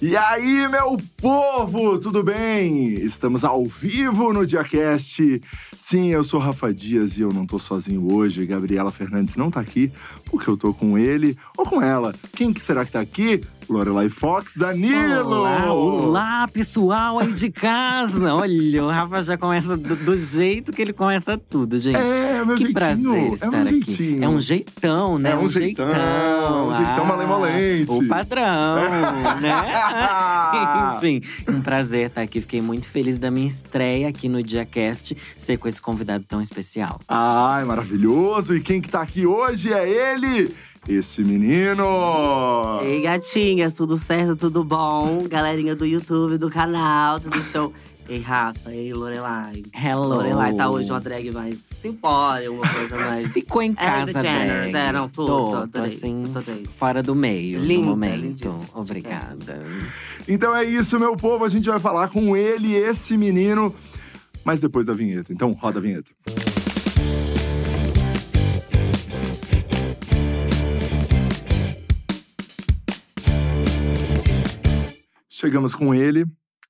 E aí, meu povo, tudo bem? Estamos ao vivo no Diacast. Sim, eu sou Rafa Dias e eu não tô sozinho hoje. Gabriela Fernandes não tá aqui porque eu tô com ele ou com ela. Quem que será que tá aqui? Lorelai Fox, Danilo! Olá, olá, pessoal aí de casa! Olha, o Rafa já começa do, do jeito que ele começa tudo, gente. É, meu que jeitinho. prazer estar é um aqui. jeitinho. É um jeitão, né? É um jeitão, um jeitão Ah, malemolente. O padrão, né? Enfim, um prazer estar aqui. Fiquei muito feliz da minha estreia aqui no Diacast, ser com esse convidado tão especial. Ai, maravilhoso! E quem que tá aqui hoje é ele, esse menino! Ei, gatinhas, tudo certo, tudo bom? Galerinha do YouTube, do canal, tudo show. Ei, Rafa, ei, Lorelai. Hello! Lorelai tá hoje uma drag mais simplória, uma coisa mais… Ficou em É, casa, drag. é, não, tô- tô, tô, tô assim, tô fora do meio, Linda, no momento. Obrigada. Então é isso, meu povo. A gente vai falar com ele, esse menino, mas depois da vinheta. Então, roda a vinheta. Chegamos com ele,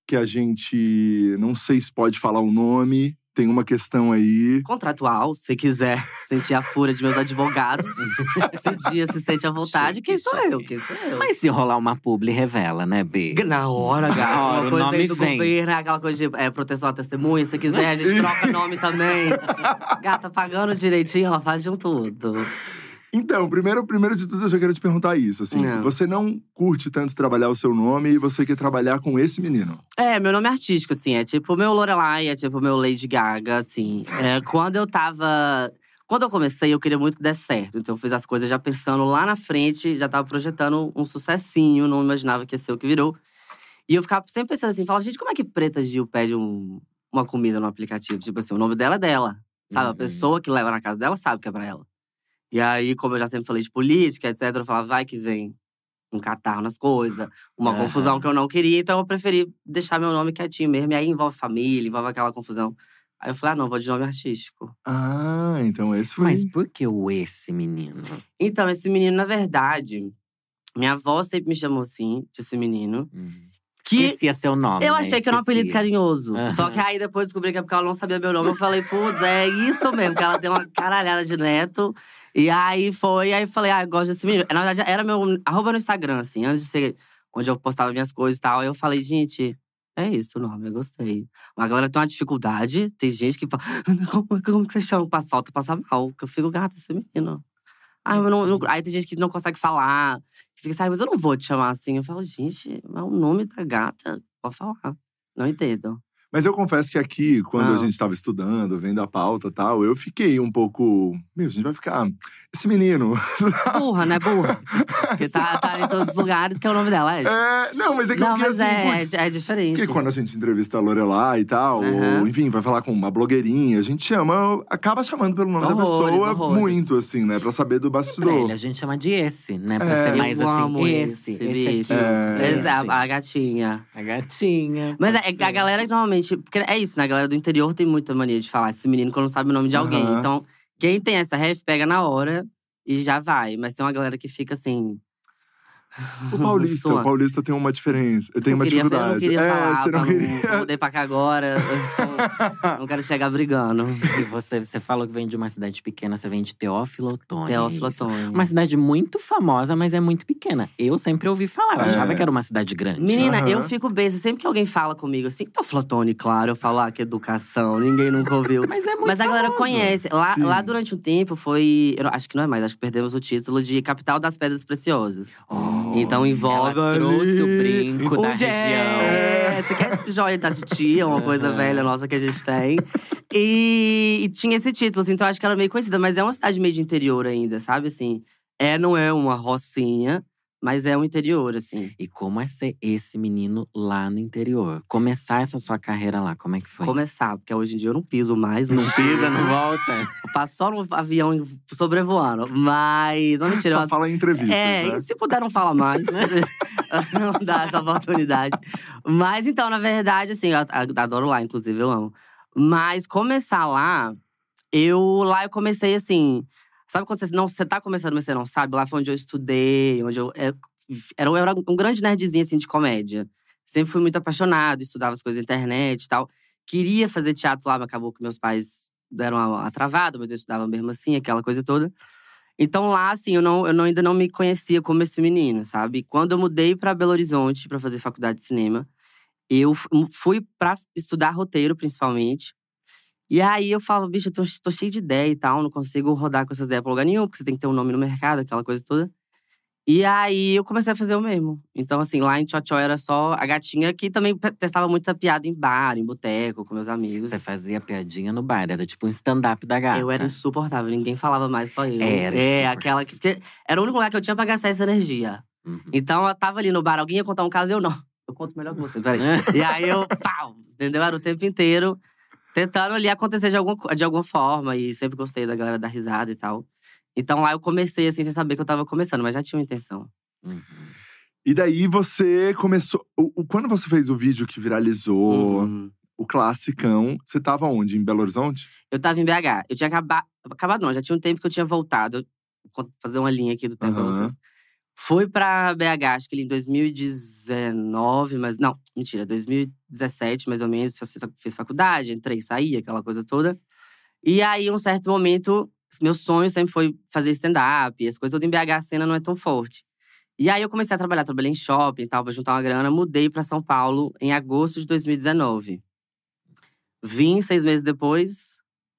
que a gente não sei se pode falar o nome, tem uma questão aí. Contratual, se quiser sentir a fúria de meus advogados. Esse dia se sente à vontade. Quem sou eu? Quem sou eu? Mas se rolar uma publi, revela, né, B? Na hora, hora, Uma o coisa nome aí do vem. governo, aquela coisa de é, proteção à testemunha. Se quiser, a gente troca nome também. Gata, pagando direitinho, ela faz de um tudo. Então, primeiro, primeiro de tudo, eu já quero te perguntar isso. Assim, Não. você não curte tanto trabalhar o seu nome e você quer trabalhar com esse menino. É, meu nome é artístico, assim. É tipo meu Lorelai, é tipo meu Lady Gaga, assim. É, quando eu tava… Quando eu comecei, eu queria muito que desse certo. Então eu fiz as coisas já pensando lá na frente. Já tava projetando um sucessinho. Não imaginava que ia ser o que virou. E eu ficava sempre pensando assim. Falava, gente, como é que Preta Gil pede um- uma comida no aplicativo? Tipo assim, o nome dela é dela. Sabe? A Uhum. pessoa que leva na casa dela sabe que é pra ela. E aí, como eu já sempre falei de política, etc. Eu falava, vai que vem um catarro nas coisas, uma Aham. confusão que eu não queria, então eu preferi deixar meu nome quietinho mesmo. E aí envolve família, envolve aquela confusão. Aí eu falei, ah, não, vou de nome artístico. Ah, então esse foi. Mas por que o esse menino? Então, esse menino, na verdade, minha avó sempre me chamou assim, de esse menino. Que Esquecia seu nome. eu né? achei que era um apelido carinhoso. Aham. Só que aí depois descobri que é porque ela não sabia meu nome. Eu falei, putz, é isso mesmo, que ela tem uma caralhada de neto. E aí foi, aí eu falei, ah, eu gosto desse menino. Na verdade, era meu arroba no Instagram, assim, antes de ser onde eu postava minhas coisas e tal. Aí eu falei, gente, é isso o nome, eu gostei. Mas agora tem uma dificuldade, tem gente que fala, como, como que você chama? Passa falta, passa mal. Que eu fico, gata, esse menino. Aí, eu não, não- aí tem gente que não consegue falar. que Fica assim, "Ai, mas eu não vou te chamar assim. Eu falo, gente, mas o nome da gata, pode falar. Não entendo. Mas eu confesso que aqui, quando a Ah. gente estava estudando, vendo a pauta e tal, eu fiquei um pouco. Meu, a gente vai ficar. Esse menino. Burra, né? Burra. Porque tá, tá em todos os lugares, que é o nome dela. É, É, não, mas é que eu não, fiquei mas assim. é, putz, é, é diferente. Porque quando a gente entrevista a Lorelai e tal, Aham. ou enfim, vai falar com uma blogueirinha, a gente chama, acaba chamando pelo nome da Horrores, pessoa horrores. muito, assim, né? Pra saber do Pra bastidor. ele, a gente chama de esse, né? Pra É. ser mais Eu assim, amo esse, esse esse, bicho. aqui. É. esse. Exato, a gatinha. A gatinha. Mas é, ser. a galera que normalmente. Porque é isso, né? A galera do interior tem muita mania de falar esse menino quando sabe o nome de alguém. Aham. Então, quem tem essa ref pega na hora e já vai. Mas tem uma galera que fica assim. O paulista, o paulista tem uma diferença, tem uma queria, dificuldade. Eu não queria é, falar, você não queria. Não, mudei pra cá agora. Então, não quero chegar brigando. E você, você falou que vem de uma cidade pequena, você vem de Teófilo Otoni. Teófilo é isso? Otoni. Uma cidade muito famosa, mas é muito pequena. Eu sempre ouvi falar, eu É. achava que era uma cidade grande. Menina, Aham. eu fico bem. Sempre que alguém fala comigo assim, tá flotone, claro, eu falo, ah, que educação, ninguém nunca ouviu. Mas é muito Mas a galera famoso. conhece. Lá, Sim. lá durante um tempo foi. acho que não é mais, acho que perdemos o título de Capital das Pedras Preciosas. Então envolve. Ela trouxe o brinco da região. É, você quer joia da titia, uma coisa velha nossa que a gente tem. E, e tinha esse título, assim, então acho que era meio conhecida, mas é uma cidade meio de interior ainda, sabe? Assim, é, não é uma rocinha, mas é um interior, assim. E como é ser esse menino lá no interior? Começar essa sua carreira lá, como é que foi? Começar, porque hoje em dia eu não piso mais. Não pisa, não volta? Eu passo só no avião sobrevoando. Mas, não mentira. Só eu- fala em entrevistas, É, né? se puder não falar mais, não dá essa oportunidade. Mas então, na verdade, assim, eu adoro lá, inclusive, eu amo. Mas começar lá, eu lá eu comecei assim. Sabe quando você não você tá começando, mas você não sabe? Lá foi onde eu estudei, onde eu. é, era, era um grande nerdzinho, assim, de comédia. Sempre fui muito apaixonado, estudava as coisas na internet e tal. Queria fazer teatro lá, mas acabou que meus pais deram uma, uma travada, mas eu estudava mesmo assim, aquela coisa toda. Então lá, assim, eu, não, eu não, ainda não me conhecia como esse menino, sabe? Quando eu mudei para Belo Horizonte para fazer faculdade de cinema, eu fui para estudar roteiro, principalmente. E aí eu falava, bicho, eu tô, tô, cheio de ideia e tal, não consigo rodar com essas ideias pra lugar nenhum, porque você tem que ter um nome no mercado, aquela coisa toda. E aí eu comecei a fazer o mesmo. Então, assim, lá em Tchotchó era só a gatinha que também testava muita piada em bar, em boteco, com meus amigos. Você fazia piadinha no bar, era tipo um stand-up da gata. Eu era insuportável, ninguém falava mais, só eu. Era. É, aquela que. Era o único lugar que eu tinha pra gastar essa energia. Uhum. Então eu tava ali no bar, alguém ia contar um caso e eu não. Eu conto melhor que você, peraí. e aí eu, pau, entendeu? Era o tempo inteiro tentando ali acontecer de, algum, de alguma forma. E sempre gostei da galera dar risada e tal. Então lá eu comecei assim, sem saber que eu tava começando, mas já tinha uma intenção. Uhum. E daí você começou. O, o, quando você fez o vídeo que viralizou, uhum. o classicão, você tava onde? Em Belo Horizonte? Eu tava em BH. Eu tinha acabado. Acabado não, já tinha um tempo que eu tinha voltado. Vou fazer uma linha aqui do tempo uhum. pra vocês. Fui pra BH, acho que em 2019, mas. Não, mentira, 2017, mais ou menos, fiz, faculdade, entrei, saí, aquela coisa toda. E aí, um certo momento, meu sonho sempre foi fazer stand-up, as coisas. Em BH a cena não é tão forte. E aí eu comecei a trabalhar, trabalhei em shopping e tal, pra juntar uma grana. Mudei para São Paulo em agosto de 2019. Vim seis meses depois,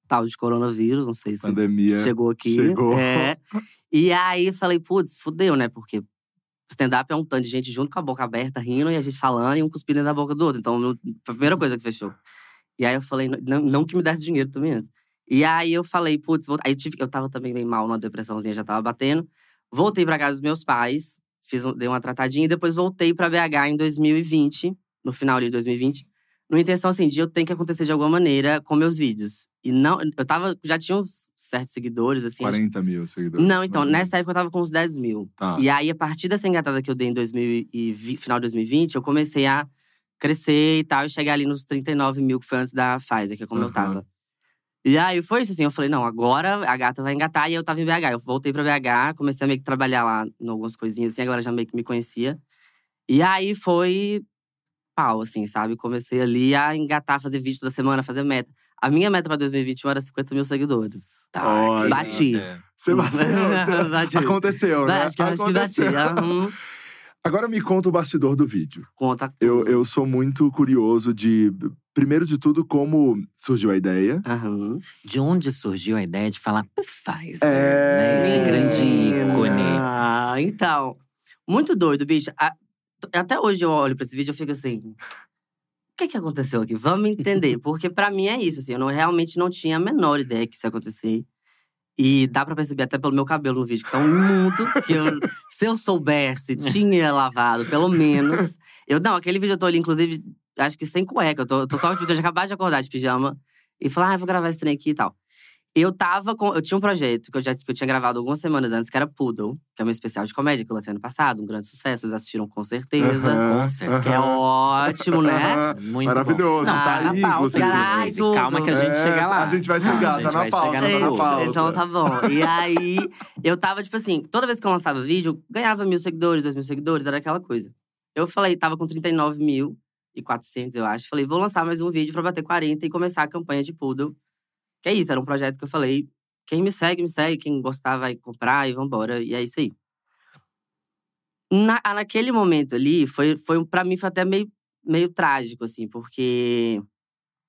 tal de coronavírus, não sei se Pandemia chegou aqui. Chegou. É. E aí falei, putz, fudeu, né? Porque stand-up é um tanto de gente junto com a boca aberta, rindo, e a gente falando e um cuspindo da boca do outro. Então, a primeira coisa que fechou. E aí eu falei, não, não que me desse dinheiro também. E aí eu falei, putz, vou... aí eu, tive... eu tava também bem mal, uma depressãozinha já tava batendo. Voltei para casa dos meus pais, fiz um... dei uma tratadinha e depois voltei para BH em 2020, no final de 2020, numa intenção assim de eu tenho que acontecer de alguma maneira com meus vídeos. E não, eu tava, já tinha uns certos seguidores, assim. 40 mil seguidores. Não, então, nessa época eu tava com uns 10 mil. Tá. E aí, a partir dessa engatada que eu dei em 2020, final de 2020, eu comecei a crescer e tal, e chegar ali nos 39 mil, que foi antes da Pfizer, que é como uhum. eu tava. E aí foi isso, assim, eu falei, não, agora a gata vai engatar. E eu tava em BH. Eu voltei pra BH, comecei a meio que trabalhar lá em algumas coisinhas, assim, a galera já meio que me conhecia. E aí foi pau, assim, sabe? Comecei ali a engatar, fazer vídeo toda semana, fazer meta. A minha meta pra 2021 era 50 mil seguidores. Tá, Olha, bati. Você bateu? Você... bati. Aconteceu, né? Acho que, acho que bati. Uhum. Agora me conta o bastidor do vídeo. Conta. Eu, eu sou muito curioso de primeiro de tudo, como surgiu a ideia. Uhum. De onde surgiu a ideia de falar Pfizer, é... né? Esse grande ícone. Ah, então. Muito doido, bicho. Até hoje eu olho pra esse vídeo e fico assim. O que, que aconteceu aqui? Vamos entender. Porque para mim é isso, assim, eu não, realmente não tinha a menor ideia que isso ia acontecer. E dá pra perceber até pelo meu cabelo no vídeo, que tá um mundo que eu, se eu soubesse, tinha lavado, pelo menos. Eu, não, aquele vídeo eu tô ali, inclusive, acho que sem cueca. Eu tô, eu tô só, tipo, eu acabei de acordar de pijama. E falar, ah, vou gravar esse trem aqui e tal. Eu tava com. Eu tinha um projeto que eu já que eu tinha gravado algumas semanas antes, que era Poodle, que é um especial de comédia que eu lancei ano passado, um grande sucesso. Vocês assistiram com certeza. Uhum, com certeza. Que é ótimo, né? Muito Maravilhoso. Bom. Não, tá aí, pauta, você caralho, Calma que a gente é, chega lá. A gente vai chegar, tá na pauta. Tá na pauta. Então tá bom. E aí, eu tava, tipo assim, toda vez que eu lançava vídeo, ganhava mil seguidores, dois mil seguidores, era aquela coisa. Eu falei, tava com 39 mil e 400, eu acho. Falei, vou lançar mais um vídeo pra bater 40 e começar a campanha de Poodle. É isso, era um projeto que eu falei, quem me segue, me segue. Quem gostar vai comprar e vambora. E é isso aí. Na, naquele momento ali, foi, foi para mim foi até meio, meio trágico, assim, porque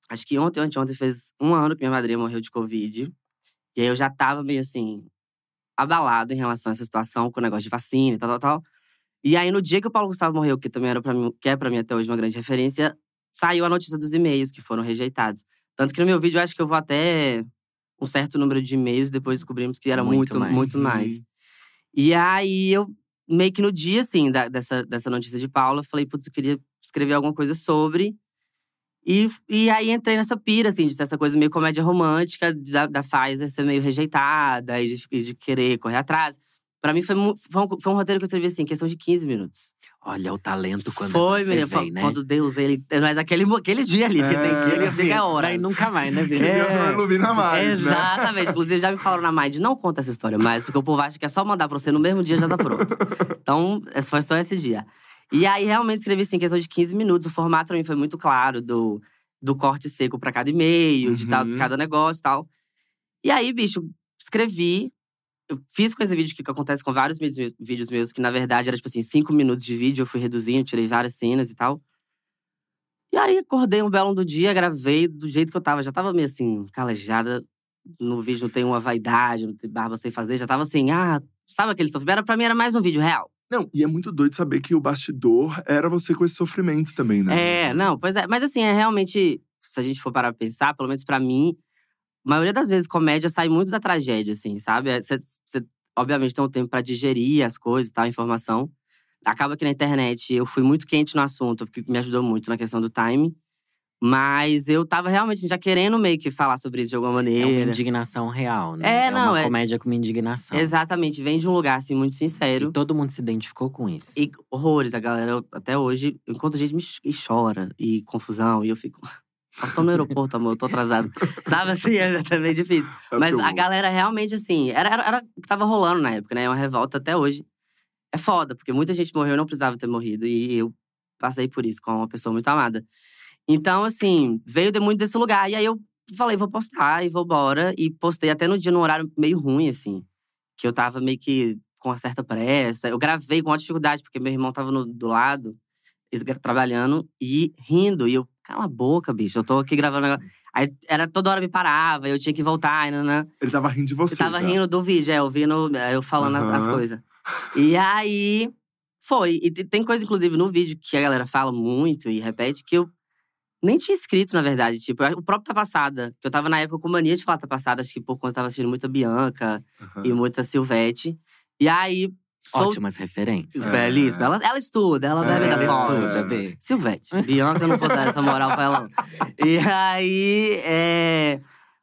acho que ontem, ontem, ontem fez um ano que minha madrinha morreu de Covid. E aí eu já tava meio assim, abalado em relação a essa situação, com o negócio de vacina e tal, tal, tal. E aí, no dia que o Paulo Gustavo morreu, que também era para mim, que é para mim até hoje uma grande referência, saiu a notícia dos e-mails que foram rejeitados. Tanto que no meu vídeo eu acho que eu vou até um certo número de e-mails, depois descobrimos que era muito, muito mais. Muito mais. E aí eu, meio que no dia, assim, da, dessa, dessa notícia de Paula, falei, putz, eu queria escrever alguma coisa sobre. E, e aí entrei nessa pira, assim, de essa coisa meio comédia romântica, da, da Pfizer ser meio rejeitada e de, de querer correr atrás. Pra mim foi, foi, um, foi um roteiro que eu escrevi assim, questão de 15 minutos. Olha o talento quando foi, você menina. vem, foi né? Quando Deus, ele. Mas aquele, aquele dia ali, que É. tem que ele fica horas. Daí nunca mais, né, Que Bia? Deus não ilumina mais, né? Exatamente. Inclusive, já me falaram na Mind, não conta essa história mais, porque o povo acha que é só mandar pra você no mesmo dia já tá pronto. então, essa foi só esse dia. E aí, realmente, escrevi assim, em questão de 15 minutos. O formato pra mim foi muito claro, do, do corte seco pra cada e-mail, de tal, Uhum. cada negócio e tal. E aí, bicho, escrevi. Eu fiz com esse vídeo que, acontece com vários vídeos, vídeos meus, que na verdade era tipo assim, cinco minutos de vídeo, eu fui reduzindo, tirei várias cenas e tal. E aí, acordei um belo do dia, gravei do jeito que eu tava. Já tava meio assim, calejada. No vídeo não tem uma vaidade, não tem barba sem fazer. Já tava assim, ah, sabe aquele sofrimento? Pra mim era mais um vídeo real. Não, e é muito doido saber que o bastidor era você com esse sofrimento também, né? É, não, pois é. Mas assim, é realmente, se a gente for parar pra pensar, pelo menos pra mim, a maioria das vezes comédia sai muito da tragédia, assim, sabe? Você, você, obviamente, tem um tempo pra digerir as coisas e tal, a informação. Acaba que na internet eu fui muito quente no assunto, porque me ajudou muito na questão do time. Mas eu tava realmente já querendo meio que falar sobre isso de alguma É uma maneira. indignação real, né? É, não, uma é- comédia com uma indignação. Exatamente, vem de um lugar assim muito E sincero. todo mundo se identificou com isso. E horrores, a galera, até hoje, eu encontro gente me ch- e chora, e confusão, e eu fico. Eu estou no aeroporto, amor, eu tô atrasado. Sabe assim, é também difícil. É Mas a galera realmente, assim, era, era, era o que tava rolando na época, né? É uma revolta até hoje. É foda, porque muita gente morreu e não precisava ter morrido. E eu passei por isso com uma pessoa muito amada. Então, assim, veio de muito desse lugar. E aí eu falei, vou postar e vou embora. E postei até no dia, num horário meio ruim, assim. Que eu tava meio que com uma certa pressa. Eu gravei com uma dificuldade, porque meu irmão tava no- do lado, trabalhando e rindo. E eu, cala a boca, bicho, eu tô aqui gravando. um negócio." Aí era toda hora me parava, eu tinha que voltar, e nanã. Ele tava rindo de você. Eu tava já. rindo do vídeo, é, ouvindo, é, eu falando as- as, Aham. coisas. E aí, foi. E te- tem coisa, inclusive, no vídeo que a galera fala muito e repete, que eu nem tinha escrito, na verdade. Tipo, o próprio Tá Passada, que eu tava na época com mania de falar Tá Passada, acho que por conta eu tava assistindo muita Bianca Aham. e muita Silvete. E aí, Ótimas referências. É. belíssima. Ela, ela estuda, ela bebe É, da ela fonte. estuda. Silvete. Bianca, eu não vou dar essa moral pra ela. E aí, é…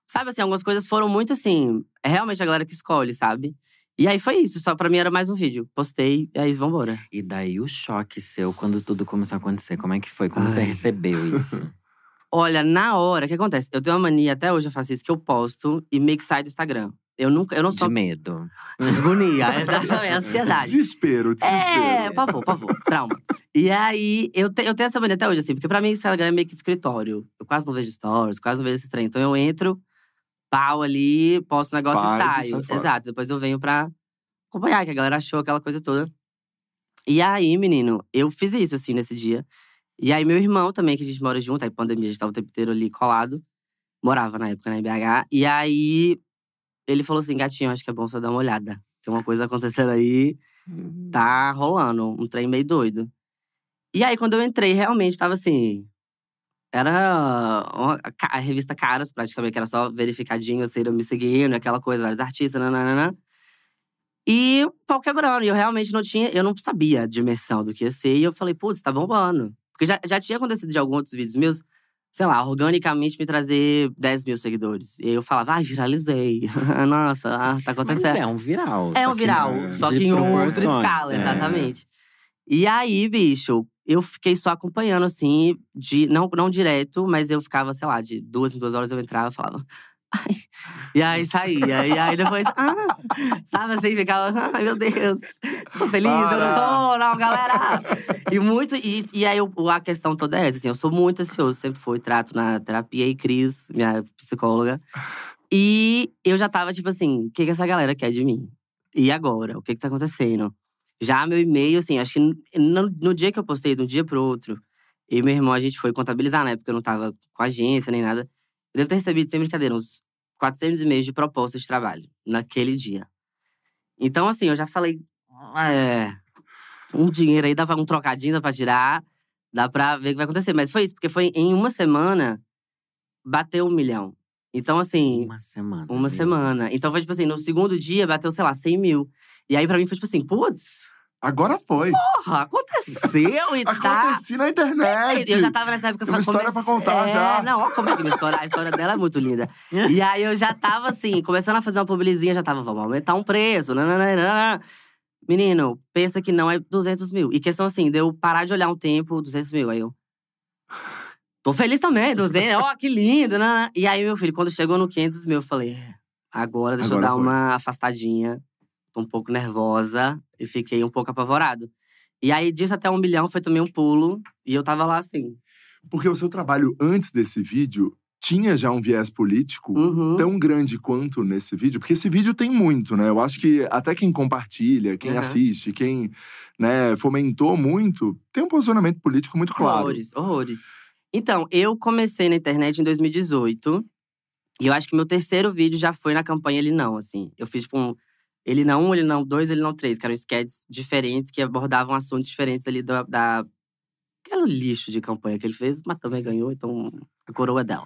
Sabe assim, algumas coisas foram muito assim… É realmente a galera que escolhe, sabe? E aí foi isso, só pra mim era mais um vídeo. Postei, e aí vambora. E daí o choque seu quando tudo começou a acontecer. Como é que foi? Como você Ai. recebeu isso? Olha, na hora, o que acontece? Eu tenho uma mania, até hoje eu faço isso, que eu posto e meio que sai do Instagram. Eu nunca, eu não sou… De medo. Agonia, exatamente, ansiedade. Desespero, desespero. É, por favor, por favor. Trauma. E aí, eu, te- eu tenho essa mania até hoje, assim, porque pra mim Instagram é meio que escritório. Eu quase não vejo stories, quase não vejo esse trem. Então eu entro, pau ali, posto o negócio Faz e e sai saio. fora. Exato. Depois eu venho pra acompanhar, que a galera achou aquela coisa toda. E aí, menino, eu fiz isso, assim, nesse dia. E aí, meu irmão também, que a gente mora junto, aí pandemia, a gente tava o tempo inteiro ali colado. Morava na época, na BH. E aí, ele falou assim: gatinho, acho que é bom você dar uma olhada. Tem uma coisa acontecendo aí tá rolando, um trem meio doido. E aí, quando eu entrei, realmente tava assim. Era uma, a revista Caras, praticamente, que era só verificadinho, assim, eu me seguindo, aquela coisa, vários artistas, nananana. E o pau quebrando. E eu realmente não tinha, eu não sabia a dimensão do que ia ser. E eu falei, putz, tá bombando. Porque já, já tinha acontecido de alguns outros vídeos meus, sei lá, organicamente me trazer 10 mil seguidores. E eu falava, ah, viralizei. Nossa, ah, tá Mas acontecendo. é um viral. É um viral, é, só que em outra escala, é. exatamente. E aí, bicho, eu fiquei só acompanhando, assim, de, não, não direto, mas eu ficava, sei lá, de duas em duas horas eu entrava e falava. Ai. E aí saía. E aí depois, ah, sabe assim, ficava, ai meu Deus, tô feliz, eu não tô, não, galera. E muito, e, e aí o- a questão toda é essa, assim, eu sou muito ansioso, sempre fui, trato na terapia e Cris, minha psicóloga. E eu já tava tipo assim, o que, que essa galera quer de mim? E agora? O que que tá acontecendo? Já meu e-mail, assim, acho que no, no dia que eu postei, de um dia pro outro, eu e meu irmão, a gente foi contabilizar, né? Porque eu não tava com agência nem nada. Eu devo ter recebido, sem brincadeira, uns 400 e-mails de propostas de trabalho naquele dia. Então, assim, eu já falei, é, um dinheiro aí, dá pra um trocadinho, dá pra tirar, dá pra ver o que vai acontecer. Mas foi isso, porque foi em uma semana, bateu um milhão. Então, assim, Uma semana. uma semana. Deus. Então foi tipo assim, no segundo dia bateu, sei lá, 100 mil. E aí pra mim foi tipo assim, putz, Agora foi. porra, aconteceu e tá. Aconteci na internet. Eu já tava nessa época Tem uma história pra contar é, já. Não, olha como é que minha história, a história dela é muito linda. e aí eu já tava assim, começando a fazer uma publizinha, já tava, vamos aumentar um preço, nananana. menino, pensa que não é 200 mil. E questão assim, deu parar de olhar um tempo, 200 mil. Aí eu. Tô feliz também, 200, ó, que lindo, né? E aí, meu filho, quando chegou no 500 mil, eu falei, é, agora deixa Agora eu dar foi. uma afastadinha. Um pouco nervosa e fiquei um pouco apavorado. E aí, disso até um milhão foi também um pulo. E eu tava lá assim. Porque o seu trabalho antes desse vídeo tinha já um viés político Uhum. tão grande quanto nesse vídeo, porque esse vídeo tem muito, né? Eu acho que até quem compartilha, quem Uhum. assiste, quem né, fomentou muito, tem um posicionamento político muito claro. Horrores, horrores. Então, eu comecei na internet em 2018. E eu acho que meu terceiro vídeo já foi na campanha Ele Não, assim. Eu fiz, tipo, um… Ele Não um, Ele Não dois, Ele Não três. Que eram sketches diferentes, que abordavam assuntos diferentes ali da… da aquele lixo de campanha que ele fez, mas também ganhou, então a coroa é dela.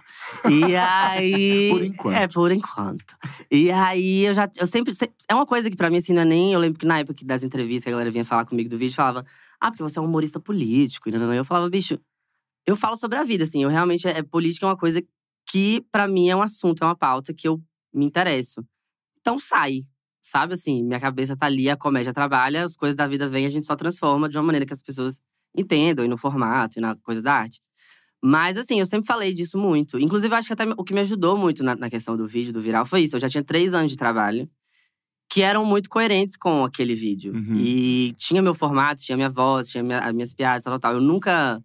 E aí. Por enquanto. É, por enquanto. E aí eu já. Eu sempre. se- É uma coisa que pra mim, assim, não é nem. Eu lembro que na época das entrevistas que a galera vinha falar comigo do vídeo, falava: Ah, porque você é um humorista político. E não, não, não. eu falava, bicho, eu falo sobre a vida, assim. Eu realmente. É, política é uma coisa que, pra mim, é um assunto, é uma pauta que eu me interesso. Então sai. Sabe assim, minha cabeça tá ali, a comédia trabalha, as coisas da vida vêm, a gente só transforma de uma maneira que as pessoas entendam, e no formato, e na coisa da arte. Mas, assim, eu sempre falei disso muito. Inclusive, acho que até o que me ajudou muito na, na questão do vídeo, do viral, foi isso. Eu já tinha três anos de trabalho que eram muito coerentes com aquele vídeo. Uhum. E tinha meu formato, tinha minha voz, tinha minha- as minhas piadas, tal, tal. Eu nunca…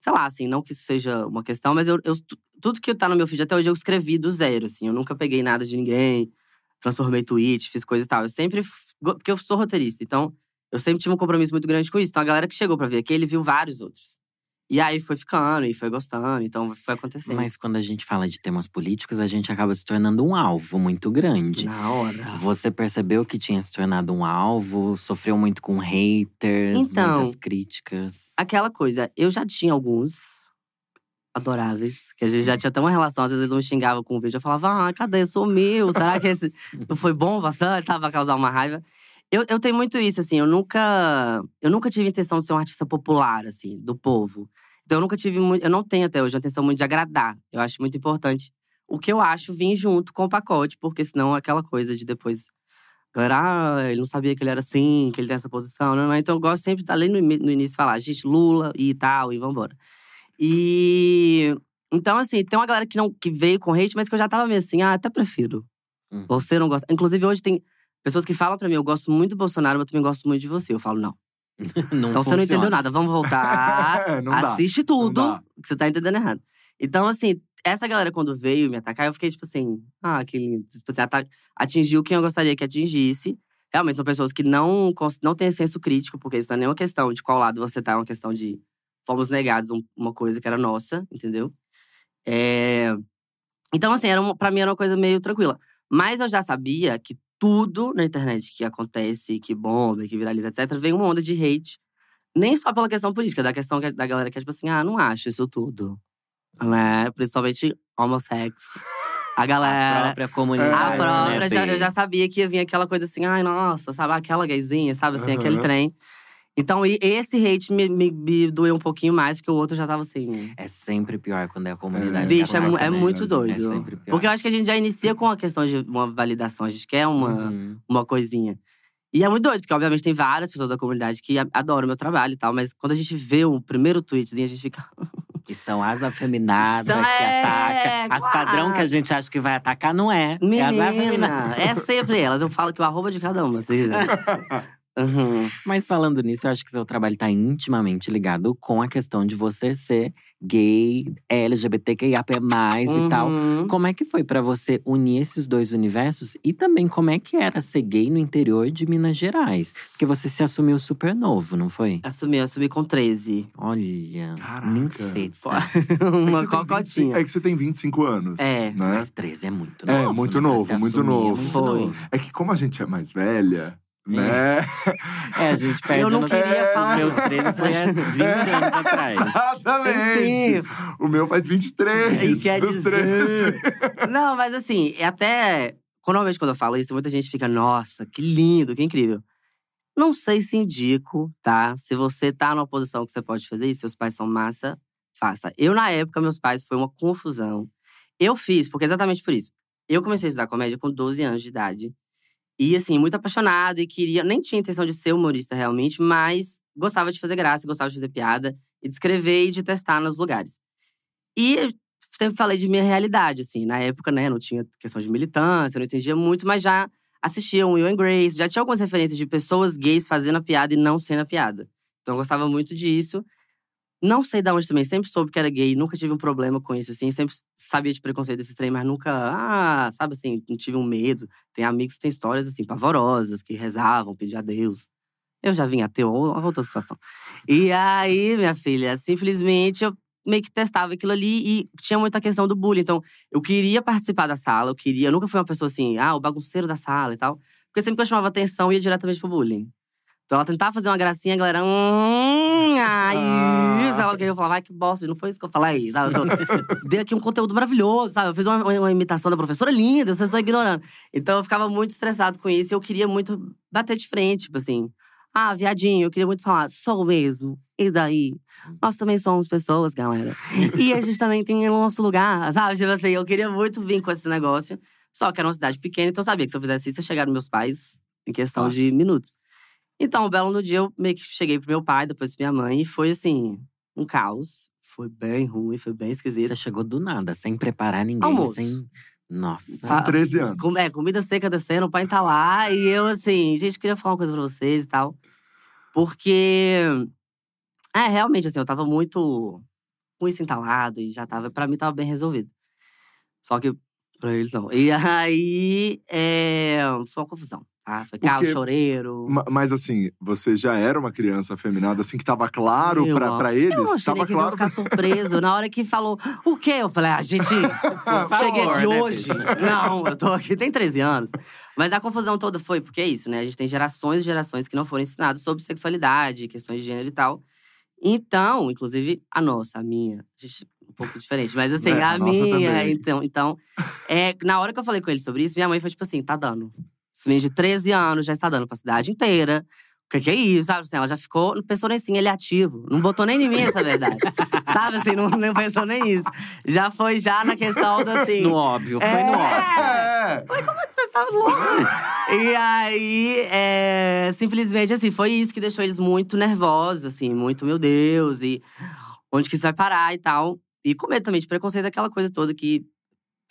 Sei lá, assim, não que isso seja uma questão, mas eu, eu- tu- tudo que tá no meu vídeo até hoje eu escrevi do zero, assim. Eu nunca peguei nada de ninguém, transformei tweet, fiz coisa e tal. Eu sempre… Porque eu sou roteirista, então… Eu sempre tive um compromisso muito grande com isso. Então, a galera que chegou pra ver aqui, ele viu vários outros. E aí foi ficando, e foi gostando, então foi acontecendo. Mas quando a gente fala de temas políticos, a gente acaba se tornando um alvo muito grande. Na hora. Você percebeu que tinha se tornado um alvo? Sofreu muito com haters, Então, muitas críticas? Aquela coisa, eu já tinha alguns adoráveis, que a gente já tinha até uma relação. Às vezes eles me xingavam com o vídeo, eu falava, ah, cadê? Sumiu. Será que esse não foi bom bastante? Tava a causar uma raiva. Eu, eu tenho muito isso, assim, eu nunca. Eu nunca tive intenção de ser um artista popular, assim, do povo. Então eu nunca tive muito. Eu não tenho até hoje uma intenção muito de agradar. Eu acho muito importante. O que eu acho vir junto com o pacote, porque senão é aquela coisa de depois. Galera, ah, ele não sabia que ele era assim, que ele tem essa posição, não, não. Então eu gosto sempre, além no, no início, falar, gente, Lula e tal, e vambora. E. Então, assim, tem uma galera que, não, que veio com hate, mas que eu já tava meio assim, ah, até prefiro. Uhum. Você não gosta. Inclusive, hoje tem pessoas que falam pra mim, eu gosto muito do Bolsonaro, mas eu também gosto muito de você. Eu falo, não. não Então você não funciona. entendeu nada, vamos voltar. Assiste tudo, que você tá entendendo errado. Então, assim, essa galera, quando veio me atacar, eu fiquei tipo assim, ah, que lindo. Tipo assim, atingiu quem eu gostaria que atingisse. Realmente, são pessoas que não, não têm senso crítico, porque isso não é nenhuma questão de qual lado você tá, é uma questão de fomos negados um- uma coisa que era nossa, entendeu? É, Então, assim, era uma, pra mim era uma coisa meio tranquila. Mas eu já sabia que tudo na internet que acontece, que bomba, que viraliza, etc., vem uma onda de hate. Nem só pela questão política, da questão que- da galera que é tipo assim, ah, não acho isso tudo. Né? Principalmente homossexo. A A galera. própria comunidade. A própria, né, já- eu já sabia que ia vir aquela coisa assim, ai, nossa, sabe, aquela gayzinha, sabe, assim, aquele Aham. trem. Então, esse hate me, me, me doeu um pouquinho mais, porque o outro já tava assim. É sempre pior quando é a comunidade. Bicho, que é, ataca, é né? muito É doido. sempre pior. Porque eu acho que a gente já inicia com a questão de uma validação, a gente quer uma, Uhum. uma coisinha. E é muito doido, porque obviamente tem várias pessoas da comunidade que adoram o meu trabalho e tal, mas quando a gente vê o primeiro tweetzinho, a gente fica. Que são as afeminadas São- que é, atacam. As padrão que a gente acha que vai atacar, não é. É as afeminadas. Menina, é sempre elas. Eu falo que o arroba de cada uma. Assim. Uhum. Mas falando nisso, eu acho que seu trabalho tá intimamente ligado com a questão de você ser gay, LGBTQIAP+, e tal. Uhum. Como é que foi pra você unir esses dois universos? E também como é que era ser gay no interior de Minas Gerais? Porque você se assumiu super novo, não foi? Assumi, assumi com 13. Olha, Caraca. É que Uma você tem 25 cocotinha. É que você tem 25 anos. É. Né? Mas 13 é muito É, novo. muito né? Novo, muito é novo. muito Foi. novo. É que como a gente é mais velha, né? É, a gente perde Eu não queria É, falar. Os meus 13 foi há 20 anos atrás. Exatamente! O meu faz 23. E quer dos dizer- 13. Não, mas assim, é até. Normalmente, quando eu falo isso, muita gente fica, nossa, que lindo, que incrível. Não sei se indico, tá? Se você tá numa posição que você pode fazer isso, seus pais são massa, faça. Eu, na época, meus pais foi uma confusão. Eu fiz, porque exatamente por isso. Eu comecei a estudar comédia com 12 anos de idade. E assim, muito apaixonado e queria. Nem tinha intenção de ser humorista realmente, mas gostava de fazer graça, gostava de fazer piada, e de escrever e de testar nos lugares. E sempre falei de minha realidade, assim. Na época, né, não tinha questão de militância, não entendia muito, mas já assistia um Will and Grace, já tinha algumas referências de pessoas gays fazendo a piada e não sendo a piada. Então eu gostava muito disso. Não sei de onde também, sempre soube que era gay, nunca tive um problema com isso, assim. Sempre sabia de preconceito desse trem, mas nunca, ah, sabe assim, não tive um medo. Tem amigos que têm histórias, assim, pavorosas, que rezavam, pediam a Deus. Eu já vim ateu, outra situação. E aí, minha filha, simplesmente eu meio que testava aquilo ali e tinha muita questão do bullying. Então, eu queria participar da sala, eu queria. Eu nunca fui uma pessoa assim, ah, o bagunceiro da sala e tal. Porque sempre que eu chamava atenção, ia diretamente pro bullying. Então ela tentava fazer uma gracinha, a galera. Hum, ai, Sei lá o que eu falava, ai, que bosta, não foi isso que eu falei. Sabe? Eu tô- dei aqui um conteúdo maravilhoso, sabe? Eu fiz uma, uma imitação da professora linda, vocês estão ignorando. Então eu ficava muito estressado com isso e eu queria muito bater de frente, tipo assim. Ah, viadinho, eu queria muito falar, sou mesmo. E daí? Nós também somos pessoas, galera. E a gente também tem o nosso lugar, sabe? Tipo assim, eu queria muito vir com esse negócio. Só que era uma cidade pequena, então eu sabia que se eu fizesse isso, ia chegar nos meus pais em questão Nossa. de minutos. Então, um belo no dia, eu meio que cheguei pro meu pai, depois pra minha mãe, e foi assim, um caos. Foi bem ruim, foi bem esquisito. Você chegou do nada, sem preparar ninguém, Almoço. sem. Nossa. Com 13 anos. Com- é, comida seca descendo, o pai tá lá. E eu, assim, gente, queria falar uma coisa pra vocês e tal. Porque. É, realmente, assim, eu tava muito. Com isso entalado e já tava. Pra mim, tava bem resolvido. Só que pra eles não. E aí. É, foi uma confusão, tá? Foi Porque- choreiro. Ma- Mas assim, você já era uma criança afeminada, assim, que tava claro Eu, pra, pra eles? Eu achei tava que claro. ficar surpreso. Na hora que falou, o quê? Eu falei, ah, gente, cheguei aqui né, hoje. Não, eu tô aqui, tem 13 anos. Mas a confusão toda foi, porque é isso, né? A gente tem gerações e gerações que não foram ensinadas sobre sexualidade, questões de gênero e tal. Então, inclusive, a nossa, a minha, a gente, um pouco diferente, mas assim, É, a a, minha. também. Então, então é, na hora que eu falei com ele sobre isso, minha mãe foi tipo assim: tá dando. Esse menino de 13 anos já está dando pra cidade inteira. O que, que é isso, sabe? Assim, ela já ficou, não pensou nem assim, ele é ativo. Não botou nem em mim essa verdade. sabe assim, não, não pensou nem isso. Já foi já na questão do assim. No óbvio, foi É. no óbvio. É! Você tá louco? e aí, é, simplesmente assim, foi isso que deixou eles muito nervosos, assim, muito, meu Deus, e onde que isso vai parar e tal. E com medo também de preconceito, aquela coisa toda que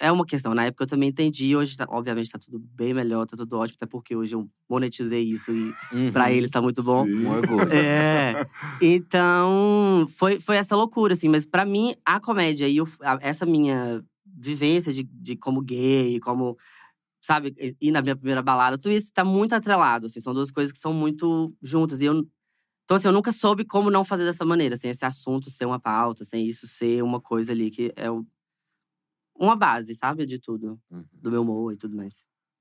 é uma questão. Na época eu também entendi, hoje, tá- obviamente, tá tudo bem melhor, tá tudo ótimo, até porque hoje eu monetizei isso e Uhum. pra eles tá muito bom. Sim. Um orgulho. É. Então, foi, foi essa loucura, assim. Mas pra mim, a comédia e o- a- essa minha vivência de, de como gay, como, sabe, ir na minha primeira balada, tudo isso tá muito atrelado, assim. São duas coisas que são muito juntas. E eu, então, assim, eu nunca soube como não fazer dessa maneira, sem esse assunto ser uma pauta, sem isso ser uma coisa ali que é o- uma base, sabe, de tudo. Uhum. Do meu humor e tudo mais.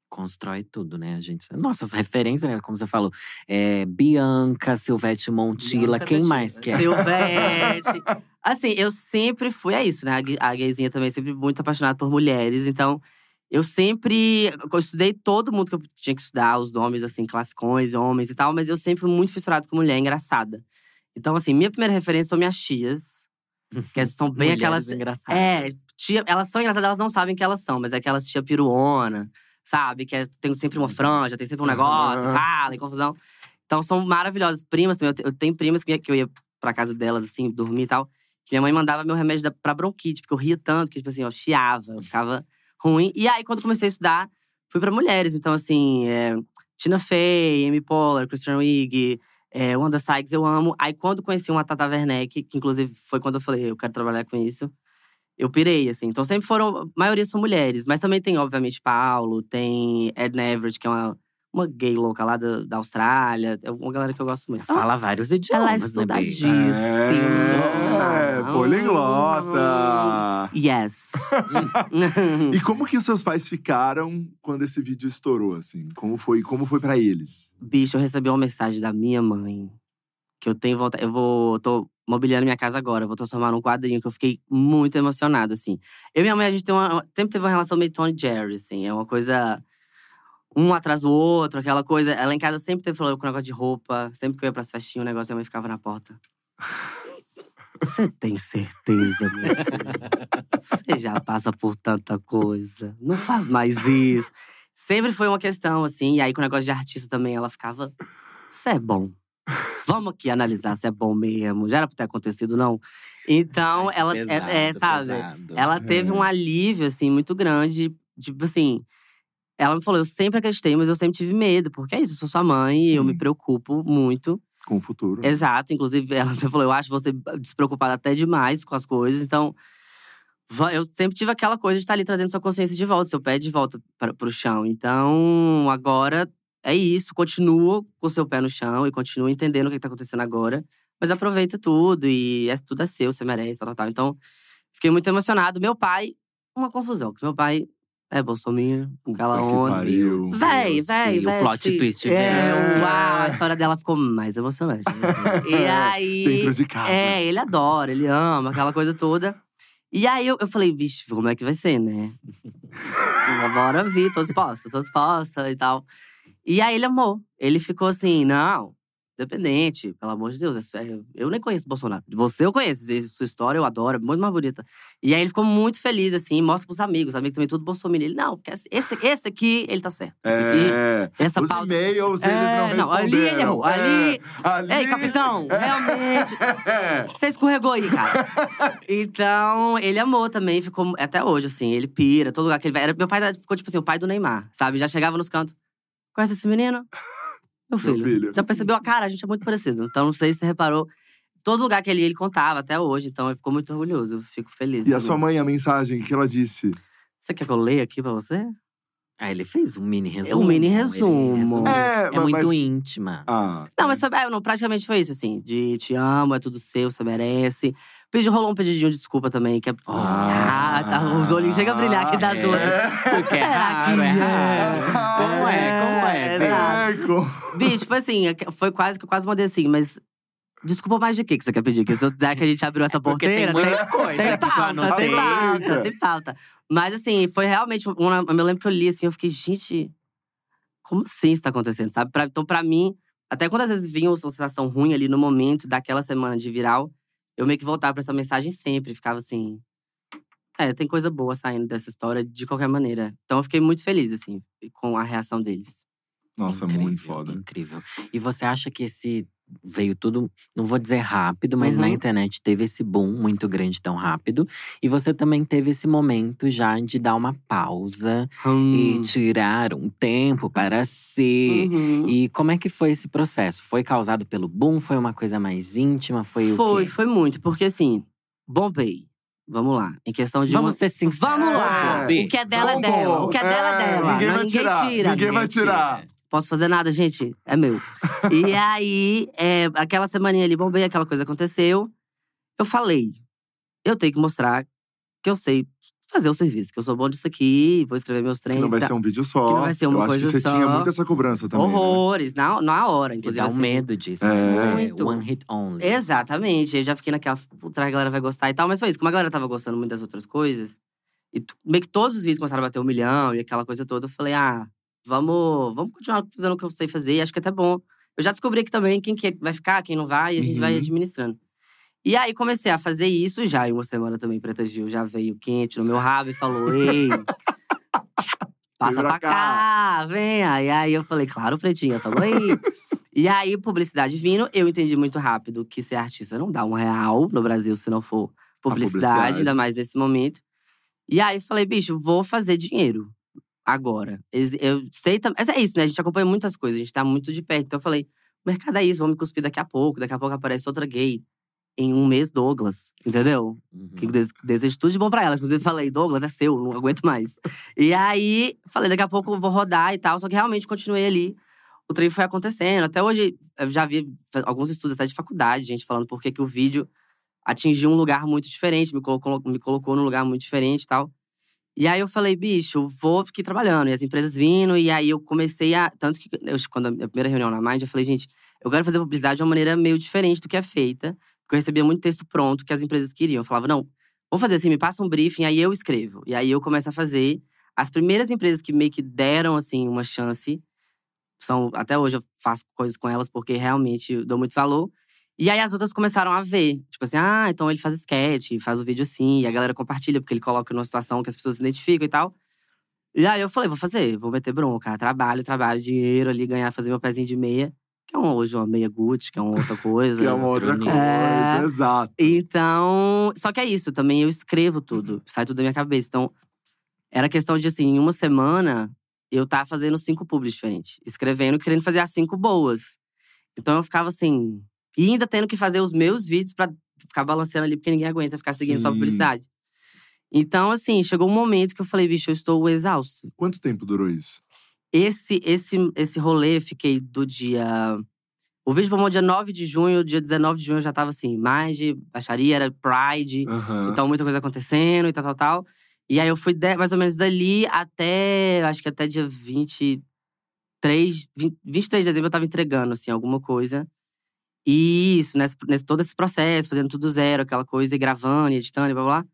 Constrói tudo, né? A gente. Nossas referências, né? Como você falou. É, Bianca, Silvete Montila, Bianca quem mais quer? Silvete. assim, eu sempre fui, é isso, né? A gay- A gayzinha também é sempre muito apaixonada por mulheres. Então, eu sempre… Eu estudei todo mundo que eu tinha que estudar. Os nomes, assim, classicões, homens e tal. Mas eu sempre fui muito fissurado com mulher, engraçada. Então, assim, minha primeira referência são minhas tias. Que são bem aquelas… engraçadas. É, tia, elas são engraçadas, elas não sabem que elas são. Mas é aquelas tia piruona, sabe? Que é- tem sempre uma franja, tem sempre um negócio, Aham. fala, e confusão. Então, são maravilhosas. Primas também. Eu, eu tenho primas que, que eu ia pra casa delas, assim, dormir e tal. Que minha mãe mandava meu remédio da, pra bronquite, porque eu ria tanto que, tipo assim, eu chiava, eu ficava ruim. E aí, quando comecei a estudar, fui pra mulheres. Então, assim, é, Tina Fey, Amy Poehler, Christian Wig, é, Wanda Sykes, eu amo. Aí, quando conheci uma Tata Werneck, que inclusive foi quando eu falei, eu quero trabalhar com isso. Eu pirei, assim. Então, sempre foram… A maioria são mulheres. Mas também tem, obviamente, Paulo. Tem Edna Everett, que é uma, uma gay louca lá da, da Austrália. É uma galera que eu gosto muito. Fala vários Ela é idiomas, né, estudadíssima. É, poliglota. Yes. E como que os seus pais ficaram quando esse vídeo estourou, assim? Como foi, como foi para eles? Bicho, eu recebi uma mensagem da minha mãe. Que eu tenho vontade… Eu vou… Tô mobiliando minha casa agora. Vou transformar num quadrinho que eu fiquei muito emocionada, assim. Eu e minha mãe, a gente tem uma, sempre teve uma relação meio Tom e Jerry, assim. É uma coisa… Um atrás do outro, aquela coisa. Ela em casa sempre teve problema com o negócio de roupa. Sempre que eu ia pras festinhas, o negócio, a mãe ficava na porta. Você tem certeza, minha filha? Você já passa por tanta coisa. Não faz mais isso. sempre foi uma questão, assim. E aí, com o negócio de artista também, ela ficava… Isso é bom. Vamos aqui analisar se é bom mesmo. Já era pra ter acontecido, não? Então, ela… pesado, é, é, sabe? pesado. Ela teve É. um alívio, assim, muito grande. Tipo assim, ela me falou: eu sempre acreditei, mas eu sempre tive medo, porque é isso, eu sou sua mãe e eu Sim. me preocupo muito. Com o futuro. Exato. Inclusive, ela falou: eu acho você despreocupada até demais com as coisas. Então, eu sempre tive aquela coisa de estar ali trazendo sua consciência de volta, seu pé de volta para pro chão. Então, agora é isso. Continua com o seu pé no chão e continua entendendo o que está acontecendo agora. Mas aproveita tudo e é, tudo é seu, você merece, tal, tal, tal. Então, fiquei muito emocionado. Meu pai, uma confusão, porque meu pai é bolsominion, aquela onda. pariu. Véi, véi, e o véi. plot twist É, uau, a história dela ficou mais emocionante. né? e aí. Dentro de casa. É, ele adora, ele ama, aquela coisa toda. E aí eu, eu falei, vixe, como é que vai ser, né? Bora vir, tô disposta, tô disposta e tal. E aí ele amou. Ele ficou assim, não, independente, pelo amor de Deus. isso é- Eu nem conheço Bolsonaro. Você eu conheço, sua história eu adoro, é muito mais bonita. E aí ele ficou muito feliz, assim, mostra pros amigos, amigos também, tudo Bolsonaro. Ele, não, esse, esse aqui, ele tá certo. Esse aqui, É. essa Os pauta. e-mails, eles É, não não, ali ele errou, É, ali- ali… Ei, capitão, realmente. É. Você escorregou aí, cara. então, ele amou também, ficou até hoje, assim, ele pira, todo lugar que ele vai. Era, meu pai ficou, tipo assim, o pai do Neymar, sabe? Já chegava nos cantos. Conhece esse menino? Meu filho. filho. Já percebeu a cara? A gente é muito parecido. Então, não sei se você reparou. Todo lugar que ele ia, ele contava até hoje. Então, ele ficou muito orgulhoso. Eu fico feliz. E a sua mãe, a mensagem que ela disse? Você quer que eu leia aqui pra você? Ah, ele fez um mini resumo. Um mini resumo. É, É, mas- muito mas- íntima. Ah. Não, mas foi, é, não, praticamente foi isso, assim. De te amo, é tudo seu, você merece. Pedi, rolou um pedidinho de desculpa também, que é. Ah. tá, os olhinhos chegam a brilhar aqui das É. duas. É será raro, que é é? raro. Como é? Como é? exato. É, com- Bicho, foi assim, foi quase que eu quase mandei assim, mas. Desculpa mais de quê que você quer pedir? Que já que a gente abriu essa Porque tem porteira. muita coisa Tem que pauta, anotei. tem pauta, Eita. tem pauta. Mas assim, foi realmente. Uma, eu lembro que eu li assim, eu fiquei, gente, como assim isso tá acontecendo, sabe? Pra- então, pra mim, até quando às vezes vinha uma sensação ruim ali no momento daquela semana de viral, eu meio que voltava pra essa mensagem sempre, ficava assim. É, tem coisa boa saindo dessa história de qualquer maneira. Então eu fiquei muito feliz, assim, com a reação deles. Nossa, Incrível, muito foda. Incrível. E você acha que esse veio tudo, não vou dizer rápido, mas na Uhum. internet teve esse boom muito grande tão rápido. E você também teve esse momento já de dar uma pausa e Hum. tirar um tempo para si. Uhum. E como é que foi esse processo? Foi causado pelo boom? Foi uma coisa mais íntima? Foi, Foi, o quê? foi muito. Porque assim, bombei. Vamos lá. Em questão de. Vamos uma... ser sinceros. Vamos lá! É. O que é dela é dela. O que é dela é dela. Ninguém Não, vai ninguém tirar. tira. Ninguém vai tirar. Posso fazer nada, gente? É meu. e aí, é, aquela semaninha ali, bombei, aquela coisa aconteceu. Eu falei, eu tenho que mostrar que eu sei fazer o serviço, que eu sou bom disso aqui, vou escrever meus Que treinos. não vai ser um vídeo só. Que não vai ser uma Eu acho coisa que você só. tinha muito essa cobrança também. né? Horrores, na, na hora, E inclusive. dá um assim. medo disso. É. né? Muito. One hit only. Exatamente. Eu já fiquei naquela, puta, a galera vai gostar e tal. Mas foi isso. Como a galera tava gostando muito das outras coisas, e meio que todos os vídeos começaram a bater um milhão e aquela coisa toda, eu falei, ah, vamos, vamos continuar fazendo o que eu sei fazer. E acho que é até bom. Eu já descobri aqui também quem que vai ficar, quem não vai, e a gente vai Uhum. administrando. E aí comecei a fazer isso já em uma semana também, Preta Gil já veio quente no meu rabo e falou: Ei, passa Vem pra cá, venha. E aí eu falei, claro, Pretinha, tamo aí. e aí, publicidade vindo, eu entendi muito rápido que ser artista não dá um real no Brasil se não for publicidade, publicidade. ainda mais nesse momento. E aí falei, bicho, vou fazer dinheiro agora. Eu sei também. Mas é isso, né? A gente acompanha muitas coisas, a gente tá muito de perto. Então eu falei, o mercado é isso, vamos me cuspir daqui a pouco. Daqui a pouco aparece outra gay. Em um mês, Douglas. Entendeu? Uhum. Que desejo tudo de bom pra ela. Inclusive, falei, Douglas, é seu, não aguento mais. e aí, falei, daqui a pouco eu vou rodar e tal. Só que realmente continuei ali. O treino foi acontecendo. Até hoje, eu já vi alguns estudos até de faculdade, gente falando por que que o vídeo atingiu um lugar muito diferente, me colocou, me colocou num lugar muito diferente e tal. E aí eu falei, bicho, vou aqui trabalhando. E as empresas vindo, e aí eu comecei a. Tanto que eu, quando a primeira reunião na Mind, eu falei, gente, eu quero fazer publicidade de uma maneira meio diferente do que é feita. Porque eu recebia muito texto pronto que as empresas queriam. Eu falava, não, vamos fazer assim, me passa um briefing, aí eu escrevo. E aí eu começo a fazer. As primeiras empresas que meio que deram, assim, uma chance, são. Até hoje eu faço coisas com elas porque realmente dou muito valor. E aí as outras começaram a ver. Tipo assim, ah, então ele faz sketch, faz o vídeo assim, e a galera compartilha, porque ele coloca numa situação que as pessoas se identificam e tal. E aí eu falei, vou fazer, vou meter bronca. Trabalho, trabalho, dinheiro ali, ganhar, fazer meu pezinho de meia. Que é um, hoje uma meia Gucci, que é uma outra coisa. Que é uma outra coisa, É. exato. Então, só que é isso, também eu escrevo tudo, sai tudo da minha cabeça. Então, era questão de assim, em uma semana, eu tava fazendo cinco publis diferentes, escrevendo, querendo fazer as cinco boas. Então eu ficava assim, e ainda tendo que fazer os meus vídeos pra ficar balanceando ali, porque ninguém aguenta ficar seguindo só Sim. publicidade. Então, assim, chegou um momento que eu falei, bicho, eu estou exausto. Quanto tempo durou isso? Esse, esse, esse rolê, fiquei do dia. O vídeo bombou dia 9 de junho, dia 19 de junho eu já tava assim, mais de baixaria, era Pride. Aham. Então, muita coisa acontecendo e tal, tal, tal. E aí eu fui de- mais ou menos dali até. Acho que até dia 23. 20, 23 de dezembro eu tava entregando, assim, alguma coisa. E isso, nesse, nesse todo esse processo, fazendo tudo zero, aquela coisa, e gravando, e editando, e blá blá.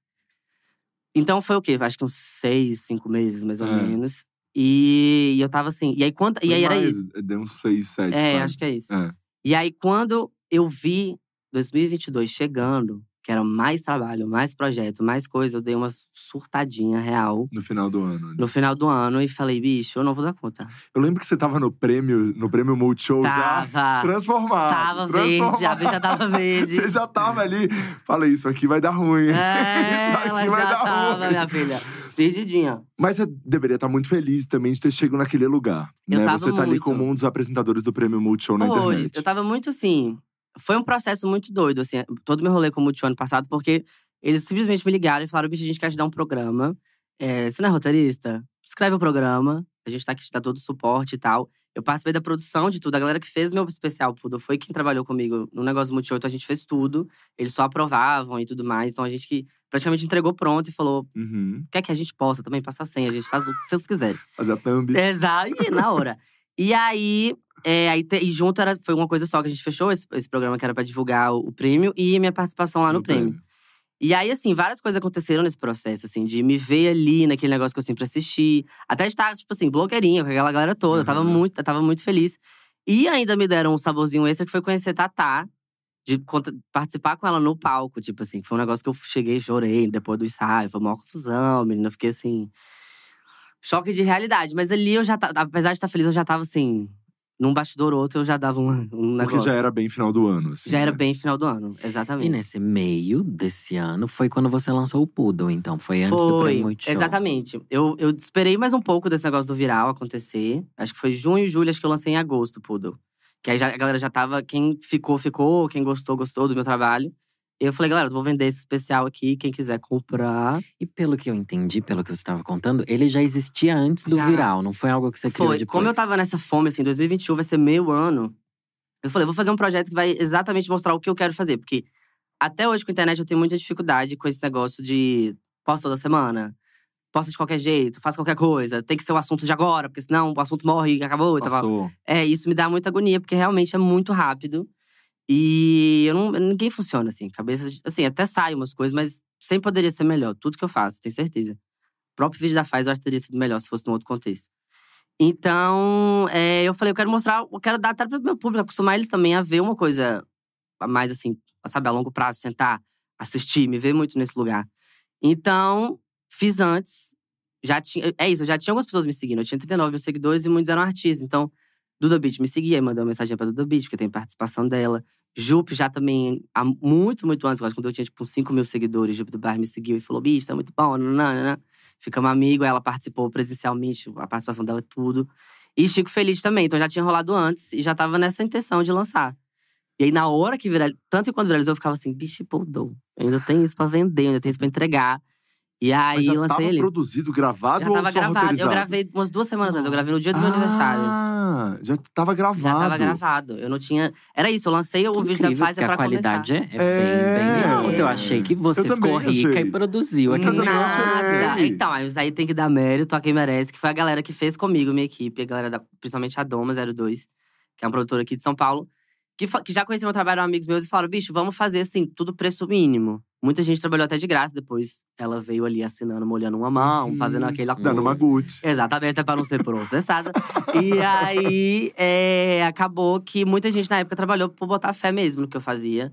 Então foi o quê? Acho que uns seis, cinco meses, mais ou É. menos. E, e eu tava assim. E aí, quando, e aí era mais, isso. Deu uns seis, sete. É, quase. acho que é isso. É. E aí, quando eu vi 2022 chegando, que era mais trabalho, mais projeto, mais coisa, eu dei uma surtadinha real No final do ano. ali. no final do ano e falei, bicho, eu não vou dar conta. Eu lembro que você tava no prêmio, no prêmio Multishow já Tava, transformado. tava verde, a já tava verde. Você já tava ali. Falei, isso aqui vai dar ruim. É, isso aqui ela vai já dar tava, ruim. minha filha. Perdidinha. Mas você deveria estar muito feliz também de ter chegado naquele lugar. Eu né? tava você tá ali muito. como um dos apresentadores do prêmio Multishow na Horrores. internet. Eu tava muito assim. Foi um processo muito doido, assim, todo meu rolê com o Multishow ano passado, porque eles simplesmente me ligaram e falaram: bicho, a gente quer te dar um programa. É, você não é roteirista? Escreve o programa. A gente tá aqui te dá todo o suporte e tal. Eu participei da produção de tudo. A galera que fez meu especial Pudo foi quem trabalhou comigo no negócio Multishow, então a gente fez tudo. Eles só aprovavam e tudo mais. Então a gente que praticamente entregou pronto e falou: Uhum. quer que a gente possa também passar sem, a gente faz o que vocês quiserem. Fazer a thumb. Exato, e na hora. E aí, é, aí te- e junto era, foi uma coisa só que a gente fechou esse, esse programa que era pra divulgar o, o prêmio e a minha participação lá no, prêmio. E aí, assim, várias coisas aconteceram nesse processo, assim, de me ver ali naquele negócio que eu sempre assisti. Até estar, tipo assim, blogueirinha com aquela galera toda. Eu tava Aham. muito, eu tava muito feliz. E ainda me deram um saborzinho extra que foi conhecer Tatá. De participar com ela no palco, tipo assim. que Foi um negócio que eu cheguei, chorei depois do ensaio. Foi uma confusão, menina. Eu fiquei assim… Choque de realidade. Mas ali eu já tava… Apesar de estar feliz, eu já tava assim… Num bastidor ou outro, eu já dava um, um Porque negócio. já era bem final do ano. Assim, Já era né? bem final do ano, exatamente. E nesse meio desse ano foi quando você lançou o Poodle, então. Foi antes do Foi, Prêmio Multishow. exatamente. Eu, eu esperei mais um pouco desse negócio do viral acontecer. Acho que foi junho, julho, acho que eu lancei em agosto, Poodle. Que aí já, a galera já tava, quem ficou, ficou, quem gostou, gostou do meu trabalho. Eu falei, galera, eu vou vender esse especial aqui, quem quiser comprar. E pelo que eu entendi, pelo que você estava contando, ele já existia antes do Já. viral, não foi algo que você criou Foi. depois. Como eu tava nessa fome, assim, 2021 vai ser meu ano. Eu falei, vou fazer um projeto que vai exatamente mostrar o que eu quero fazer. Porque até hoje com a internet eu tenho muita dificuldade com esse negócio de posto toda semana. Posta de qualquer jeito, faz qualquer coisa. Tem que ser o assunto de agora, porque senão o assunto morre e acabou. e tal. Passou. É, isso me dá muita agonia, porque realmente é muito rápido. E não, ninguém funciona assim. Cabeça, assim, até sai umas coisas, mas sempre poderia ser melhor. Tudo que eu faço, tenho certeza. O próprio vídeo da Faz eu acho que teria sido melhor se fosse num outro contexto. Então, é, eu falei, eu quero mostrar, eu quero dar até pro meu público, acostumar eles também a ver uma coisa mais assim, sabe, a longo prazo, sentar, assistir, me ver muito nesse lugar. Então, fiz antes. Já tinha, é isso, eu já tinha algumas pessoas me seguindo. Eu tinha 39 mil seguidores e muitos eram artistas. Então, Duda Beat me seguia, mandou uma mensagem pra Duda Beat, porque tem participação dela. Jupe já também, há muito, muito antes, quando eu tinha tipo uns 5 mil seguidores, Jupe do Bairro me seguiu e falou: bicho, tá muito bom, nanana. Ficamos amigos, ela participou presencialmente, a participação dela é tudo. E Chico Feliz também, então já tinha rolado antes e já tava nessa intenção de lançar. E aí, na hora que viralizou, tanto que quando viralizou, eu ficava assim, bicho, podou. Eu ainda tenho isso pra vender, ainda tenho isso pra entregar. E aí, Mas já lancei tava ele. produzido, gravado Já ou tava só gravado. Eu roteirizado? gravei umas duas semanas antes, eu gravei no dia do meu aniversário. Ah, já tava gravado. Já tava gravado. Eu não tinha. Era isso, eu lancei o Que vídeo da incrível, Pfizer porque pra a qualidade começar. é, é bem, bem É. Eu achei que você Eu ficou rica achei. e produziu Eu aquele. Nada. Então, aí isso aí tem que dar mérito a quem merece, que foi a galera que fez comigo, minha equipe, a galera da, principalmente a Doma 02, que é uma produtora aqui de São Paulo, que, que já conheceu meu trabalho, eram amigos meus e falaram: bicho, vamos fazer assim, tudo preço mínimo. Muita gente trabalhou até de graça depois. Ela veio ali assinando, molhando uma mão, Hum, fazendo aquele Dando uma Gucci. Exatamente, até pra não ser processada. e aí, é, acabou que muita gente na época trabalhou por botar fé mesmo no que eu fazia.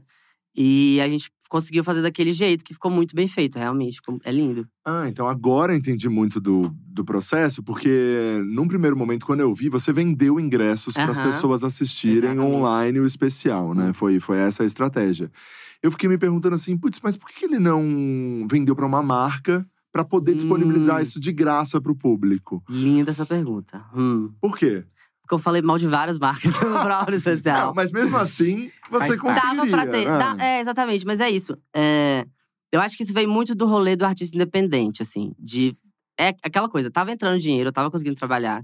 E a gente conseguiu fazer daquele jeito, que ficou muito bem feito, realmente. ficou- é lindo. Ah, então agora eu entendi muito do, do processo, porque num primeiro momento, quando eu vi, você vendeu ingressos para as pessoas assistirem Exatamente. online o especial, né? Foi, foi essa a estratégia. Eu fiquei me perguntando assim, putz, mas por que ele não vendeu para uma marca para poder disponibilizar Hum. isso de graça para o público? Linda essa pergunta. Hum. Por quê? Porque eu falei mal de várias marcas no próprio especial. Não, mas mesmo assim, você parte. conseguiria. Dava pra ter. né? dá- é, exatamente, mas é isso. É, eu acho que isso veio muito do rolê do artista independente, assim. De. É aquela coisa, tava entrando dinheiro, eu tava conseguindo trabalhar.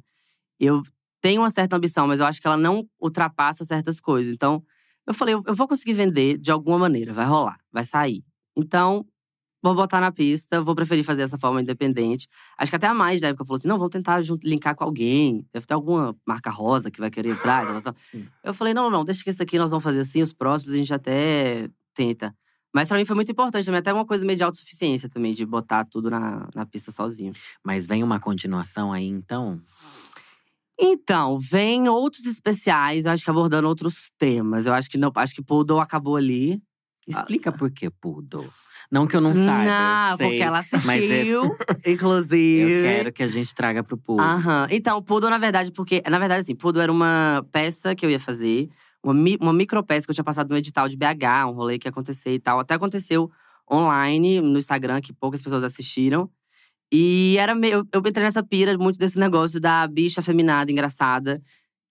Eu tenho uma certa ambição, mas eu acho que ela não ultrapassa certas coisas. Então, eu falei, eu, vou conseguir vender de alguma maneira, vai rolar, vai sair. Então, vou botar na pista, vou preferir fazer dessa forma independente. Acho que até a mais da época falou assim: não, vamos tentar jun- linkar com alguém. Deve ter alguma marca rosa que vai querer entrar. tal, tal. Hum. Eu falei: não, não, deixa que esse aqui nós vamos fazer assim, os próximos a gente até tenta. Mas pra mim foi muito importante também, até uma coisa meio de autossuficiência também, de botar tudo na, na pista sozinho. Mas vem uma continuação aí, então? Então, vem outros especiais, eu acho que abordando outros temas. Eu acho que não, acho que Poodle acabou ali. Explica por que Poodle. Não que eu não saiba, não, sei, porque ela é- assistiu, inclusive. Eu quero que a gente traga pro público. Aham. Então, Poodle, na verdade, porque… Na verdade, assim, Poodle era uma peça que eu ia fazer. Uma, mi, uma micropeça que eu tinha passado no edital de BH. Um rolê que ia acontecer e tal. Até aconteceu online, no Instagram, que poucas pessoas assistiram. E era meio… Eu, eu entrei nessa pira muito desse negócio da bicha afeminada, engraçada.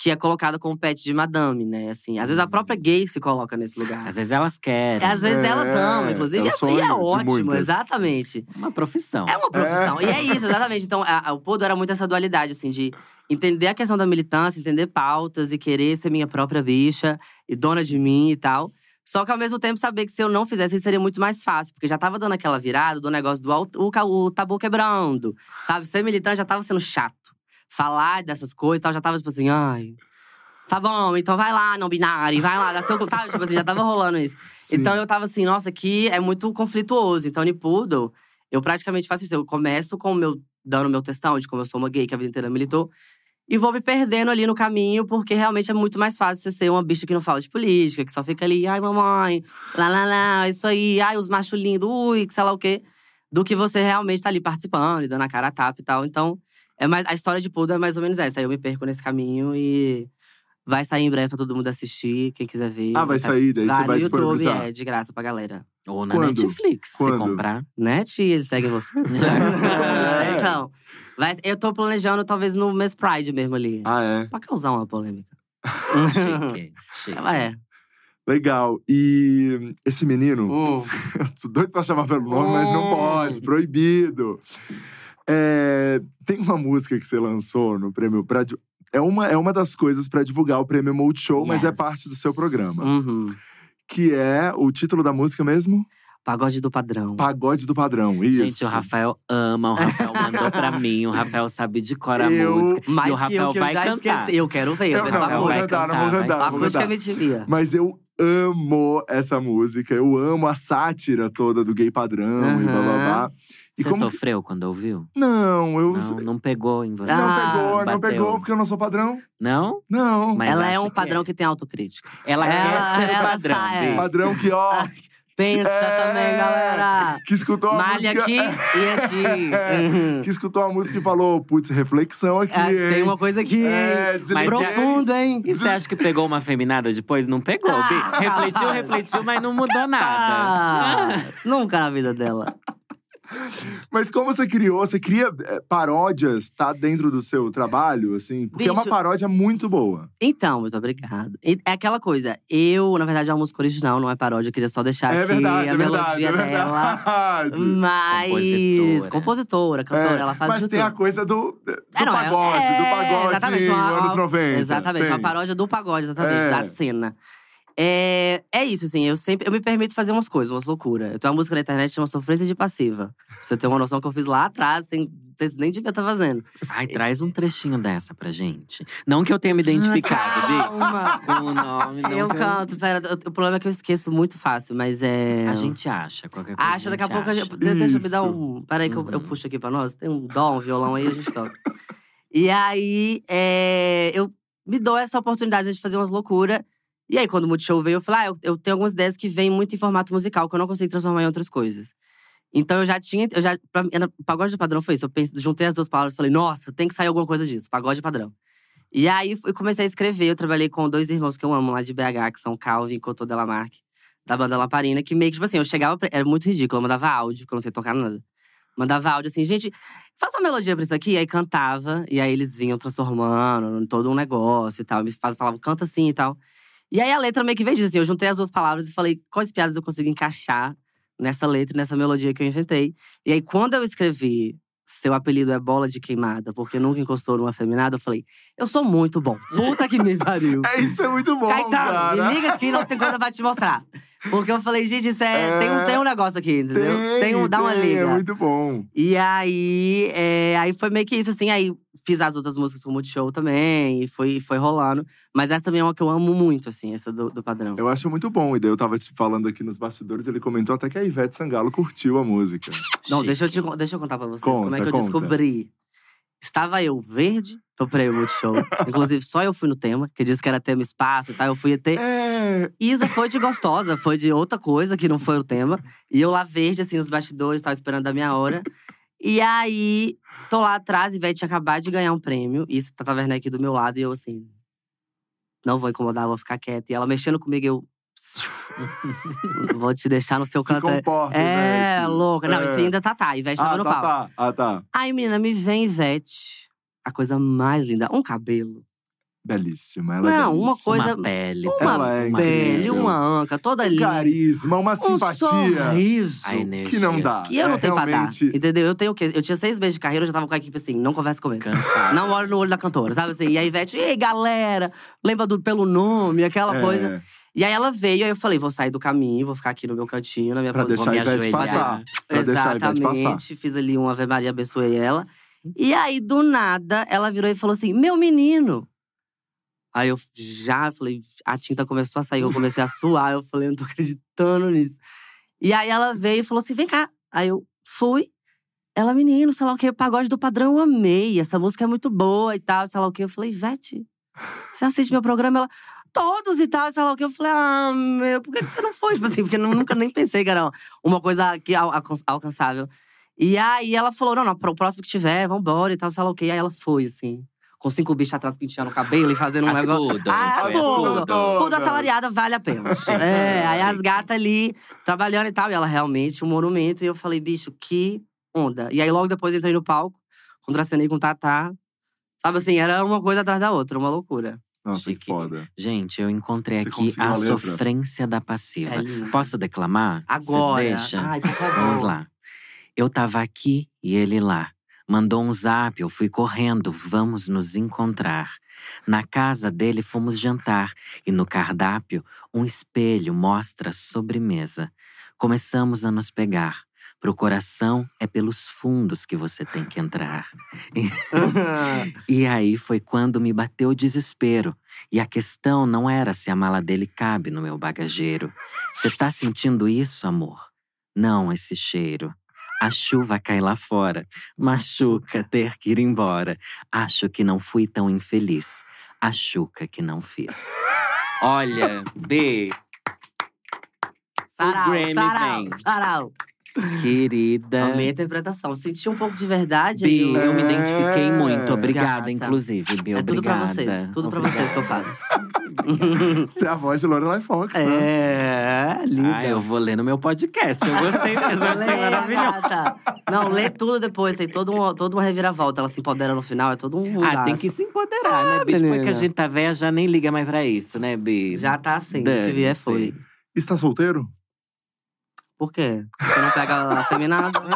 Que é colocada como pet de madame, né? Assim, às vezes a própria gay se coloca nesse lugar. Às vezes elas querem. Às vezes É, elas amam, inclusive. é o E é- e é de ótimo, exatamente. Uma profissão. É uma profissão. E é isso, exatamente. Então, a- a- o Podo era muito essa dualidade, assim, de entender a questão da militância, entender pautas e querer ser minha própria bicha e dona de mim e tal. Só que ao mesmo tempo saber que se eu não fizesse, seria muito mais fácil. Porque já tava dando aquela virada do negócio do o, o tabu quebrando. Sabe? Ser militante já tava sendo chato. Falar dessas coisas e tal, já tava tipo assim, ai. Tá bom, então vai lá, não binário, vai lá, dá seu. Sabe? Tipo assim, já tava rolando isso. Sim. Então eu tava assim, nossa, aqui é muito conflituoso. Então, Poodle, eu praticamente faço isso. Eu começo com o meu, dando meu testão de como eu sou uma gay que a vida inteira militou. E vou me perdendo ali no caminho, porque realmente é muito mais fácil você ser uma bicha que não fala de política, que só fica ali, ai, mamãe, lá, lá, lá, isso aí, ai, os machos lindos, ui, que sei lá o quê. Do que você realmente tá ali participando e dando a cara a tapa e tal. Então, é mais, a história de Poodle é mais ou menos essa. Aí eu me perco nesse caminho e vai sair em breve pra todo mundo assistir, quem quiser ver. Ah, vai sair, daí você vai no YouTube, disponibilizar. é, de graça pra galera. Ou na Quando? Netflix, Quando? se comprar. Net, eles seguem você? É. então, vai, eu tô planejando talvez no mês Pride mesmo ali. Ah, é. Pra causar uma polêmica. Chique, chique. é. Legal. E esse menino, eu tô doido pra chamar pelo nome, mas não Hum. pode, proibido. É, tem uma música que você lançou no prêmio pra, é uma, é uma das coisas pra divulgar o prêmio Multishow, mas é Yes. parte do seu programa. Uhum. Que é o título da música mesmo? Pagode do padrão. Pagode do Padrão. Isso. Gente, o Rafael ama, o Rafael mandou pra mim, o Rafael sabe de cor a Eu- música. Mais e o que Rafael eu, que eu vai já cantar. esqueci. Eu quero ver, eu Eu não, não vou vai cantar, não cantar, vou cantar, A não vou cantar. me tiria. Mas eu amo essa música. Eu amo a sátira toda do gay padrão e blá blá blá. E Você como que- sofreu quando ouviu? Não, eu. Não, não pegou em você? Não Ah, pegou, não bateu. pegou, porque eu não sou padrão. Não? Não. Mas ela é um que padrão é. que tem autocrítica. Ela, Ela- quer ser o ela padrão, sa- é. Padrão que, ó, Pensa É. também, galera. que escutou a Malha música. aqui e aqui. Uhum. Que escutou a música e falou, putz, reflexão aqui, hein? tem uma coisa aqui, É, hein? desliguei. Profundo, hein? E você acha que pegou uma feminada depois? Não pegou. Ah. Refletiu, refletiu, mas não mudou nada. Ah, nunca na vida dela. Mas como você criou, você cria é, paródias, tá dentro do seu trabalho, assim? Porque é uma Bicho. paródia muito boa. Então, muito obrigada. É aquela coisa, eu, na verdade, é uma música original, não é paródia. Eu queria só deixar é aqui verdade, a é verdade, melodia é dela. verdade. Mas. Compositora. Compositora, cantora, É, ela faz mas tem tudo. a coisa do, do É, não, é- pagode, é, do pagode exatamente, uma- anos 90. Exatamente, tem. uma paródia do pagode, exatamente, É. da cena. É, é isso, assim, eu sempre eu me permito fazer umas coisas, umas loucuras. Eu tenho uma música na internet que chama Sofrência de Passiva. Pra você ter uma noção que eu fiz lá atrás, sem, vocês nem devia estar fazendo. Ai, traz um trechinho dessa pra gente. Não que eu tenha me identificado. Calma. Com o nome, não Eu canto, pera, o- problema é que eu esqueço muito fácil, mas é. A gente acha, qualquer coisa. Acho, daqui a pouco a acha. Deixa eu me dar um. Peraí, que eu, eu Uhum. puxo aqui pra nós. Tem um dó, um violão aí, a gente toca. e aí, é, eu me dou essa oportunidade de fazer umas loucuras. E aí, quando o Multishow veio, eu falei, ah, eu, eu tenho algumas ideias que vêm muito em formato musical, que eu não consigo transformar em outras coisas. Então eu já tinha. Eu já, pra, era- pagode de padrão foi isso. Eu pensei, juntei as duas palavras e falei, nossa, tem que sair alguma coisa disso, pagode padrão. E aí eu comecei a escrever. Eu trabalhei com dois irmãos que eu amo lá de BH, que são Calvin e Cotô Delamarque, da banda Lamparina, que meio que, tipo assim, eu chegava. Era muito ridículo, eu mandava áudio, que eu não sei tocar nada. Mandava áudio assim, gente, faça uma melodia pra isso aqui. Aí cantava, e aí eles vinham transformando todo um negócio e tal. Me falavam, canta assim e tal. E aí a letra meio que veio disso, assim. Eu juntei as duas palavras e falei, quais piadas eu consigo encaixar nessa letra, nessa melodia que eu inventei. E aí, quando eu escrevi Seu apelido é bola de queimada, porque nunca encostou numa feminada, eu falei, eu sou muito bom. Puta que me pariu. É, isso é muito bom, Caetano, cara. me liga aqui, não tem coisa pra te mostrar. Porque eu falei, gente, isso é. Tem, um, tem um negócio aqui, entendeu? Tem, um, dá uma tem, liga. É muito bom. E aí, é, aí foi meio que isso, assim. Aí fiz as outras músicas com o Multishow também, e foi, foi rolando. Mas essa também é uma que eu amo muito, assim, essa do, do padrão. Eu acho muito bom. E daí eu tava te falando aqui nos bastidores, ele comentou até que a Ivete Sangalo curtiu a música. Não, Chique. deixa eu, te, deixa eu contar pra vocês Conta, como é que eu conta. descobri. Estava eu verde no prêmio Multishow. Inclusive, só eu fui no tema, que disse que era tema espaço e tal. Eu fui até. É. Isa foi de gostosa, foi de outra coisa que não foi o tema. E eu lá verde, assim, nos bastidores, tava esperando a minha hora. E aí, tô lá atrás, Ivete tinha acabado de ganhar um prêmio. Isso, Tata Werneck aqui do meu lado, e eu assim… Não vou incomodar, vou ficar quieta. E ela mexendo comigo, eu… vou te deixar no seu Se canto. comporta, É, Ivete. louca. Não, É. isso ainda tá, tá. Ivete Ah, tava no tá, palco. tá. Ah, tá. Aí, menina, me vem Ivete. A coisa mais linda. Um cabelo. Belíssima. Ela é Não, uma belíssima. coisa- Uma pele. Uma Ela é pele, uma anca, toda Um linda. carisma, uma Um simpatia. sorriso. A energia. Que não dá. Que eu não É tenho pra dar. realmente- Entendeu? Eu tenho o quê? Eu tinha seis meses de carreira, eu já tava com a equipe assim, não conversa comigo. Cansado. Não olho no olho da cantora, sabe assim? E a Ivete, ei, galera, lembra do pelo nome, aquela É, coisa. E aí ela veio, aí eu falei, vou sair do caminho, vou ficar aqui no meu cantinho, na minha Pra posição. deixar a me ajoelhar. passar. Pra deixar a Ivete passar. Exatamente. Fiz ali um Ave Maria, abençoei ela. E aí, do nada, ela virou e falou assim: Meu menino! Aí eu já falei, a tinta começou a sair, eu comecei a suar. Eu falei, não tô acreditando nisso. E aí ela veio e falou assim: vem cá. Aí eu fui. Ela, menino, sei lá o que, pagode do padrão, eu amei. Essa música é muito boa e tal, sei lá o que. Eu falei, Vete, você assiste meu programa? Ela, todos e tal, sei lá o que. Eu falei, ah, meu, por que que você não foi? Tipo assim, porque eu nunca nem pensei que era uma coisa que, al- alcan- alcançável. E aí ela falou: não, não, pro próximo que tiver, vambora e tal, sei lá o quê. Aí ela foi, assim, com cinco bichos atrás penteando o cabelo e fazendo um As negócio. tudo. Ah, as tudo. Assalariada vale a pena. É, aí as gatas ali trabalhando e tal. E ela realmente, um monumento. E eu falei, bicho, que onda. E aí logo depois entrei no palco, contracenei com o Tatá. Sabe assim, era uma coisa atrás da outra, uma loucura. Nossa, que Chique. foda. Gente, eu encontrei Você aqui a a sofrência da passiva. É. Posso declamar? Agora. deixa? Ai, por favor. Vamos lá. Eu tava aqui e ele lá. Mandou um zap, eu fui correndo, vamos nos encontrar. Na casa dele fomos jantar e no cardápio um espelho mostra sobremesa. Começamos a nos pegar. Pro coração é pelos fundos que você tem que entrar. E aí foi quando me bateu o desespero. E a questão não era se a mala dele cabe no meu bagageiro. Você tá sentindo isso, amor? Não esse cheiro. A chuva cai lá fora. Machuca ter que ir embora. Acho que não fui tão infeliz. Achuca que não fiz. Olha, B, Sarau, Grammy sarau, vem. sarau. Querida. Amei a interpretação. Senti um pouco de verdade. Bi, aí, eu me É. identifiquei muito. Obrigada, Gata. inclusive, Bi. É tudo pra Obrigada. vocês. Tudo pra vocês que eu faço. Você é a voz de Lorelai Fox, né? É, linda. Ah, eu vou ler no meu podcast. Eu gostei mesmo, eu achei Lê, maravilhoso. gata. Não, lê tudo depois. Tem todo um, toda uma reviravolta. Ela se empodera no final. É todo um. Ah, tem que se empoderar, né, Bi? Depois menina. que a gente tá velha, já nem liga mais pra isso, né, Bi? Já tá assim. O que vier foi. Está solteiro? Por quê? Você não pega afeminado?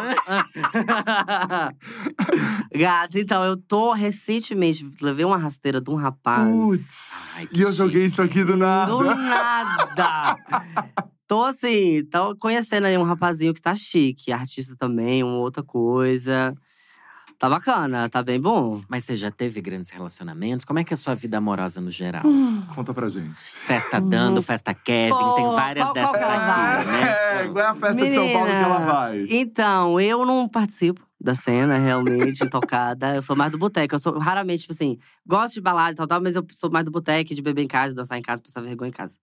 Gata, então, eu tô recentemente… Levei uma rasteira de um rapaz. Putz. Ai, E eu joguei isso aqui do nada. Do nada! Tô assim, tô conhecendo aí um rapazinho que tá chique, artista também, uma outra coisa. Tá bacana, tá bem bom. Mas você já teve grandes relacionamentos? Como é que é a sua vida amorosa no geral? Conta pra gente. Festa dando, festa Kevin, tem várias qual- qual dessas que ela aqui, vai? né? É, qual é a festa de São Paulo que ela vai? Então, eu não participo da cena, realmente, tocada. Eu sou mais do boteco. Eu sou raramente, tipo assim, gosto de balada e tal, tal, mas eu sou mais do boteco, de beber em casa, dançar em casa, passar vergonha em casa.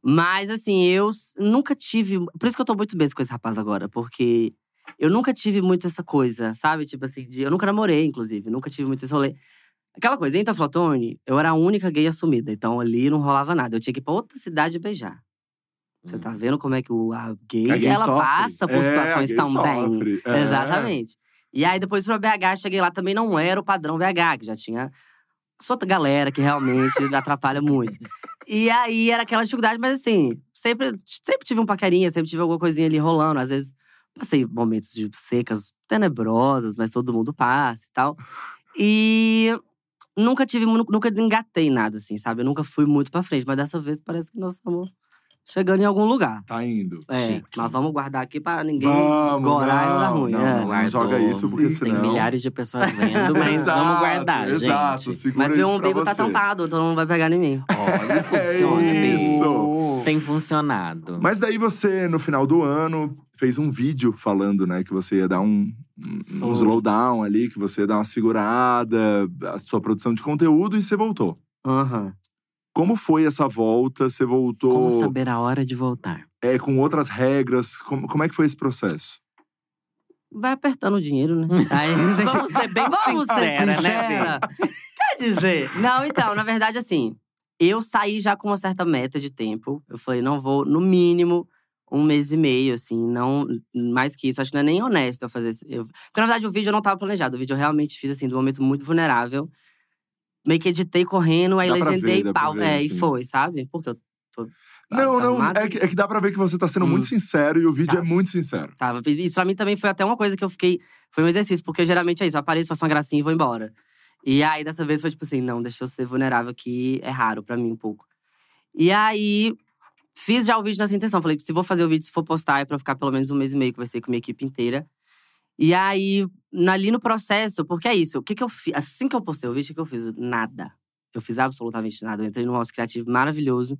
Mas, assim, eu nunca tive. Por isso que eu tô muito bem com esse rapaz agora, porque eu nunca tive muito essa coisa, sabe? Tipo assim, de, eu nunca namorei, inclusive, nunca tive muito esse rolê. Aquela coisa, em Taflotone, eu era a única gay assumida, então ali não rolava nada. Eu tinha que ir pra outra cidade beijar. Você tá vendo como é que o, a gay, A gay ela sofre. passa por É, situações também. sofre. É. Exatamente. E aí, depois pra BH, cheguei lá, também não era o padrão BH, que já tinha sua outra galera que realmente atrapalha muito. E aí, era aquela dificuldade, mas assim, sempre, sempre tive um paquerinha, sempre tive alguma coisinha ali rolando. Às vezes, passei momentos de secas tenebrosas, mas todo mundo passa e tal. E nunca tive, nu- nunca engatei nada, assim, sabe? Eu nunca fui muito pra frente, mas dessa vez parece que nós estamos chegando em algum lugar. Tá indo. É, Chique. mas vamos guardar aqui pra ninguém Vamos, gorar e não dar não, ruim. não, é. não. Joga isso, porque Tem senão- milhares de pessoas vendo, mas Exato, vamos guardar, Exato, gente. segura Mas meu umbigo tá tampado, então não vai pegar em mim. Olha, funciona, É bem. isso. Tem funcionado. Mas daí você, no final do ano, fez um vídeo falando, né, que você ia dar um, um Foi. slowdown ali, que você ia dar uma segurada, a sua produção de conteúdo e você voltou. Aham. Como foi essa volta? Você voltou Como saber a hora de voltar? é, com outras regras? Como, como é que foi esse processo? Vai apertando o dinheiro, né? Aí, Vamos ser bem Vamos ser sincera, né, sincera. Quer dizer. Não, então, na verdade, assim, eu saí já com uma certa meta de tempo. Eu falei, não vou, no mínimo, um mês e meio, assim, não mais que isso. Acho que não é nem honesto eu fazer isso. Eu, porque, na verdade, o vídeo eu não estava planejado. O vídeo eu realmente fiz, assim, de um momento muito vulnerável. Meio que editei correndo, aí Dá legendei ver, e pau. ver, é, e sim. foi, sabe? Porque eu tô. não, tá não, é que, é que dá pra ver que você tá sendo Hum. muito sincero e o vídeo Tá. é muito sincero. Tava. Isso pra mim também foi até uma coisa que eu fiquei. Foi um exercício, porque geralmente é isso. Eu apareço, faço uma gracinha e vou embora. E aí, dessa vez, foi tipo assim: não, deixa eu ser vulnerável aqui. É raro pra mim um pouco. E aí, fiz já o vídeo nessa intenção. Falei: se vou fazer o vídeo, se for postar, é pra eu ficar pelo menos um mês e meio, que vai ser com a minha equipe inteira. E aí, ali no processo, porque é isso. O que, que eu fiz? Assim que eu postei o vídeo, o que eu fiz? Nada. Eu fiz absolutamente nada. Eu entrei num house criativo maravilhoso.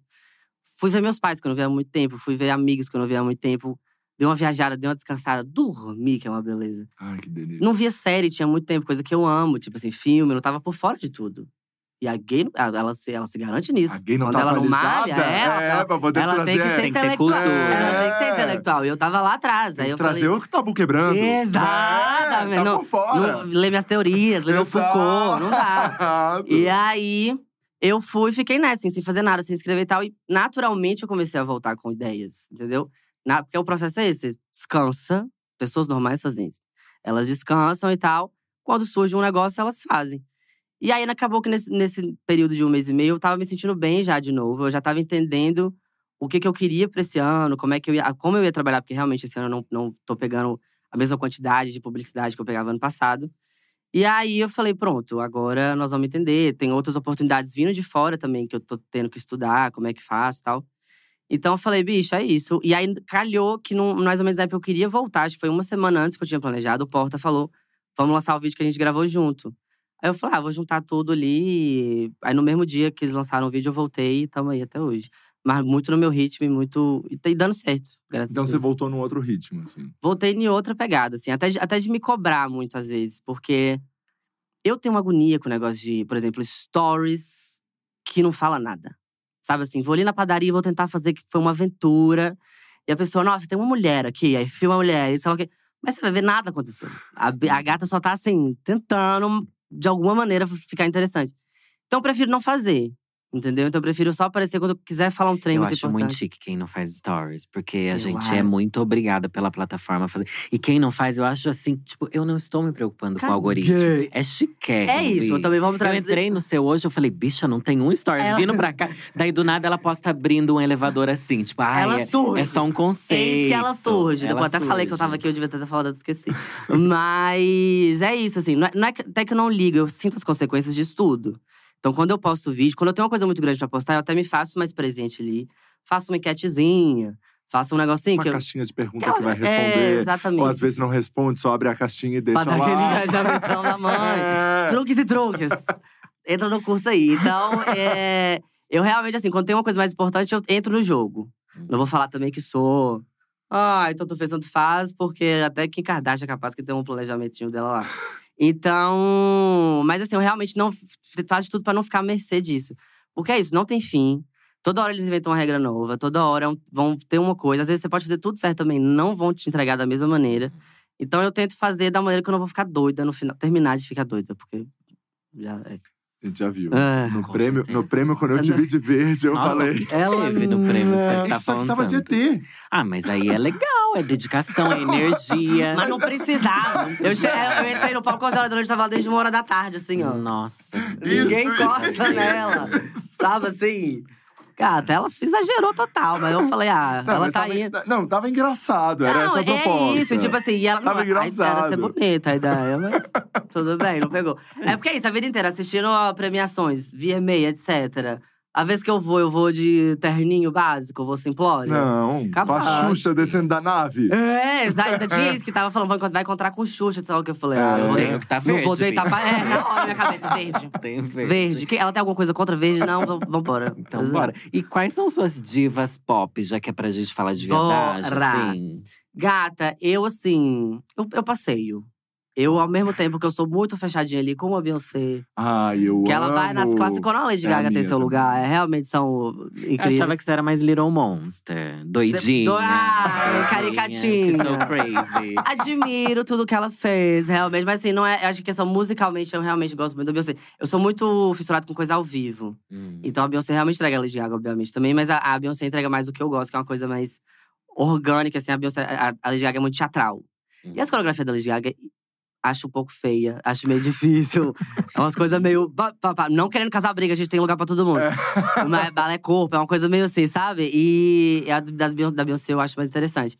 Fui ver meus pais, que eu não via há muito tempo. Fui ver amigos que eu não via há muito tempo. Dei uma viajada, dei uma descansada. Dormi, que é uma beleza. Ai, que delícia. Não via série, tinha muito tempo, coisa que eu amo. Tipo assim, filme, eu não tava por fora de tudo. E a gay, ela, se, ela se garante nisso. A gay não Quando tá ela não malha, é, ela, é, ela, pra poder ela trazer, tem que ser Tem que ter intelectual. Ela tem que ser É. intelectual. E eu tava lá atrás. tem Aí que eu trazer falei. o tabu quebrando. Exatamente. É, tá Não- fora. Não, ler minhas teorias, ler meu Foucault, não dá. E aí, eu fui, fiquei nessa, assim, sem fazer nada, sem escrever e tal. E naturalmente eu comecei a voltar com ideias, entendeu? Na- porque o processo é esse: você descansa, pessoas normais fazem isso. Elas descansam e tal. Quando surge um negócio, elas fazem. E aí acabou que nesse, nesse período de um mês e meio, eu tava me sentindo bem já de novo. Eu já tava entendendo o que, que eu queria pra esse ano, como é que eu ia, como eu ia trabalhar, porque realmente esse ano eu não, não tô pegando a mesma quantidade de publicidade que eu pegava ano passado. E aí eu falei, pronto, agora nós vamos entender. Tem outras oportunidades vindo de fora também, que eu tô tendo que estudar, como é que faço e tal. Então eu falei, bicho, é isso. E aí calhou que, num, mais ou menos na época eu queria voltar, acho que foi uma semana antes que eu tinha planejado. O Porta falou, vamos lançar o vídeo que a gente gravou junto. Aí eu falei, ah, vou juntar tudo ali. Aí no mesmo dia que eles lançaram o vídeo, eu voltei e tamo aí até hoje. Mas muito no meu ritmo e muito. E tá dando certo, graças Então a você Deus. voltou num outro ritmo, assim. Voltei em outra pegada, assim, até de, até de me cobrar muito às vezes, porque eu tenho uma agonia com o negócio de, por exemplo, stories que não fala nada. Sabe assim, vou ali na padaria e vou tentar fazer que foi uma aventura. E a pessoa, nossa, tem uma mulher aqui, aí filma a mulher, e sei lá o quê. Mas você vai ver nada acontecendo. A, a gata só tá assim, tentando, de alguma maneira, ficar interessante. Então eu prefiro não fazer. Entendeu? Então eu prefiro só aparecer quando eu quiser falar um trem Eu muito acho importante. muito chique quem não faz stories, porque a Eu gente acho. é muito obrigada pela plataforma fazer. E quem não faz, eu acho assim, tipo, eu não estou me preocupando com o algoritmo. É chiquérrimo. É isso, Bi. também vamos Eu trazer. entrei no seu hoje, eu falei, bicha, não tem um stories Ela- vindo pra cá. Daí do nada ela posta abrindo um elevador assim, tipo, ai, Ela é, surge. é só um conceito. Eis que ela surge. Ela Depois até falei que eu tava surge. aqui, eu devia ter falado, eu esqueci. Mas é isso, assim. Não é, não é até que eu não ligo, eu sinto as consequências disso tudo. Então, quando eu posto vídeo, quando eu tenho uma coisa muito grande pra postar, eu até me faço mais presente ali. Faço uma enquetezinha, faço um negocinho Uma que eu. caixinha de pergunta que vai É, responder. exatamente. Ou às vezes não responde, só abre a caixinha e deixa pra lá. aquele engajamentão da mãe. É. Truques e truques. Entra no curso aí. Então, é, eu realmente, assim, quando tem uma coisa mais importante, eu entro no jogo. Não vou falar também que sou Ah, então tu fez tanto faz, porque até Kim Kardashian é capaz que tem um planejamentinho dela lá. Então, mas assim, eu realmente não faz tudo pra não ficar à mercê disso. Porque é isso, não tem fim. Toda hora eles inventam uma regra nova, toda hora é vão ter uma coisa. Às vezes você pode fazer tudo certo também, não vão te entregar da mesma maneira. Então eu tento fazer da maneira que eu não vou ficar doida no final, terminar de ficar doida, porque já é. A gente já viu. É. no, prêmio, certeza. no prêmio, quando eu te vi de verde, eu Nossa, falei. que teve no prêmio que você tá Só que falando tava de? ET. Ah, mas aí é legal, é dedicação, é energia. Mas não precisava. eu, eu entrei no palco às horas da noite, tava desde uma hora da tarde, assim, ó. Nossa. Ninguém Isso, encosta isso. nela. Sabe assim? Cara, ela exagerou total, mas eu falei, ah, Não, ela tá tava, indo. não, tava engraçado, era não, essa a proposta. é isso, tipo assim, e ela Tava não, a ideia era engraçado. ser bonita, a ideia, mas tudo bem, não pegou. É porque é isso, a vida inteira, assistindo a premiações, VMA, etc. A vez que eu vou, eu vou de terninho básico, eu vou simplório. Não, com a Capaz. Xuxa descendo da nave. É, exato. Ainda tinha isso que tava falando, vai encont- vai encontrar com Xuxa, sei lá o que eu falei. Ah, não vou, tá não vou verde, deitar pra. É, na hora, minha cabeça, verde. Tem verde. Verde. Que- Ela tem alguma coisa contra verde? Não, vambora. Então, bora. E quais são suas divas pop, já que é pra gente falar de verdade? Bora. Assim? Gata, eu assim. Eu, eu passeio. Eu, ao mesmo tempo que eu sou muito fechadinha ali com a Beyoncé, Ai, eu que ela vai nas amo. classes quando a Lady É a Gaga tem minha seu também. lugar. É, realmente são Eu incríveis. achava que você era mais Little Monster. Doidinha. Do- Ah, doidinha, caricatinha. She's so crazy. Admiro tudo que ela fez, realmente. Mas assim, não é. Eu acho que questão musicalmente, eu realmente gosto muito da Beyoncé. Eu sou muito fissurado com coisa ao vivo. Hum. Então a Beyoncé realmente entrega a Lady Gaga, obviamente, também. Mas a, a Beyoncé entrega mais do que eu gosto, que é uma coisa mais orgânica, assim. A Beyoncé, a, a Lady Gaga é muito teatral. E as coreografias da Lady Gaga, acho um pouco feia. Acho meio difícil. é umas coisas meio… Não querendo casar briga, a gente tem lugar pra todo mundo. Mas balé corpo, é uma coisa meio assim, sabe? E a das, da Beyoncé eu acho mais interessante.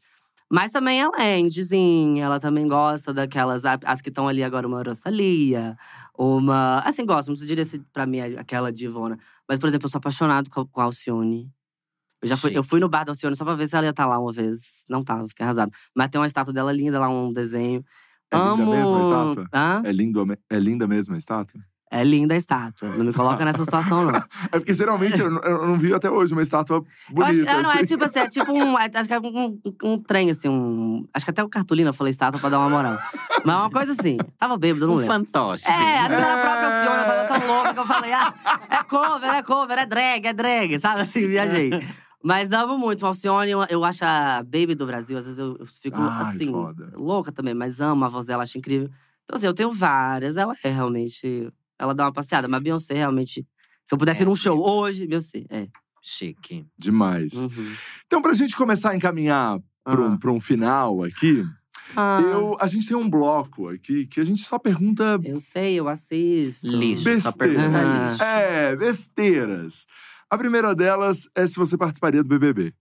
Mas também ela é indiezinha, ela também gosta daquelas… As que estão ali agora, uma Rosalia, uma… Assim, gosto, não diria se pra mim é aquela divona. Mas, por exemplo, eu sou apaixonado com, a Alcione. Eu já fui, eu fui no bar da Alcione só pra ver se ela ia estar lá uma vez. Não tava, fiquei arrasado. Mas tem uma estátua dela linda lá, um desenho. É linda Amo… mesmo a estátua? Hã? É, lindo, é linda mesmo a estátua? É linda a estátua. Não me coloca nessa situação, não. É porque geralmente eu, não- eu não vi até hoje uma estátua Eu acho, bonita. que- é, não, é assim. tipo assim, é tipo um. é- acho que é um, um, trem, assim, um. Acho que até o cartolina eu falei estátua pra dar uma moral. Mas é uma coisa assim. Tava bêbado, não Um lembro. fantoche. É, vezes era a própria Alcione, eu tava tão louca que eu falei, ah, é cover, é cover, é drag, é drag, sabe? Assim, viajei. Mas amo muito. Alcione, eu, eu acho a baby do Brasil, às vezes eu, eu fico Ai, assim, foda. louca também, mas amo a voz dela, acho incrível. Então, assim, eu tenho várias, ela é realmente. Ela dá uma passeada, mas Beyoncé realmente. Se eu pudesse É, ir num show hoje, Beyoncé, é. Chique. Demais. Uhum. Então, pra gente começar a encaminhar pra um, Ah. pra um final aqui, Ah, eu, a gente tem um bloco aqui que a gente só pergunta eu sei, eu assisto. Lixo. Só besteiras. pergunta Ah. lixo. É, besteiras. A primeira delas é se você participaria do BBB.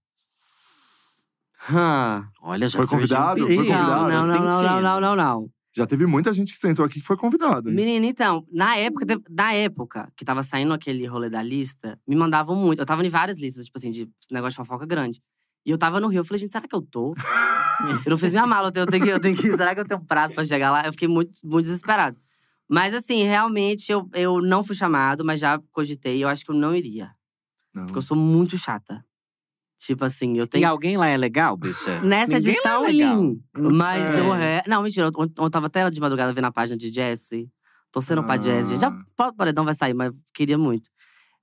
Hã. Olha, já Foi um convidado? Foi convidado? Não, não, não, não, não, não, não. Já teve muita gente que sentou aqui que foi convidada. Menina, então, na época, na época que tava saindo aquele rolê da lista, me mandavam muito. Eu tava em várias listas, tipo assim, de negócio de fofoca grande. E eu tava no Rio, eu falei, gente, será que eu tô? eu não fiz minha mala, eu tenho, eu tenho que, eu tenho que. Será que eu tenho prazo pra chegar lá? Eu fiquei muito, muito desesperado. Mas assim, realmente, eu, eu não fui chamado, mas já cogitei. Eu acho que eu não iria. Não. Porque eu sou muito chata. Tipo assim, eu tenho. alguém lá é legal, bicha? Nessa Ninguém edição, lá é. Mas É. o. Não, mentira. Eu, eu tava até de madrugada vendo a página de Jessie. Torcendo pra Ah. Jessie. gente. Já o próprio paredão vai sair, mas queria muito.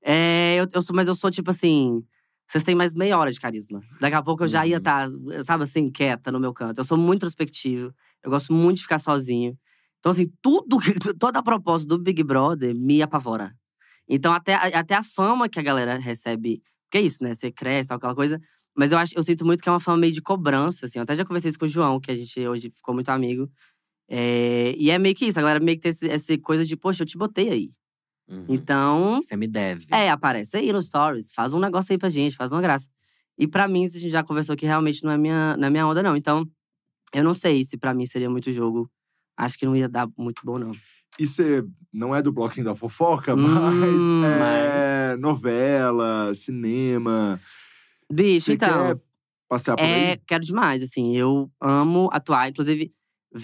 É, eu, eu sou, mas eu sou tipo assim… Vocês têm mais meia hora de carisma. Daqui a pouco eu já ia Uhum. estar, sabe assim, quieta no meu canto. Eu sou muito introspectivo. Eu gosto muito de ficar sozinho. Então assim, tudo… que- Toda a proposta do Big Brother me apavora. Então até, até a fama que a galera recebe… Porque é isso, né? Você cresce, tal, aquela coisa… Mas eu acho, eu sinto muito que é uma fama meio de cobrança, assim. Eu até já conversei isso com o João, que a gente hoje ficou muito amigo. É, e é meio que isso, a galera meio que tem esse, essa coisa de, poxa, eu te botei aí. Uhum. Então, Você me deve. é, aparece aí no Stories, faz um negócio aí pra gente, faz uma graça. E pra mim, a gente já conversou que realmente não é minha, não é minha onda, não. Então, eu não sei se pra mim seria muito jogo. Acho que não ia dar muito bom, não. E você não é do bloquinho da fofoca, Hum, mas é novela, cinema. Bicho, Você então. quer passear por É, aí? quero demais, assim. Eu amo atuar. Inclusive,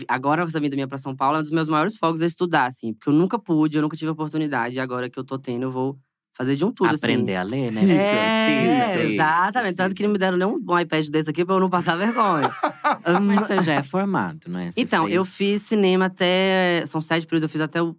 agora essa vinda minha pra São Paulo é um dos meus maiores fogos a estudar, assim. Porque eu nunca pude, eu nunca tive oportunidade. E agora que eu tô tendo, eu vou fazer de um tudo, Aprender assim. a ler, né? É, Precisa, exatamente. Tanto que não me deram nem um, um iPad desse aqui pra eu não passar vergonha. Mas você já é formado, não é? Você Então, fez- eu fiz cinema até. São sete períodos, eu fiz até o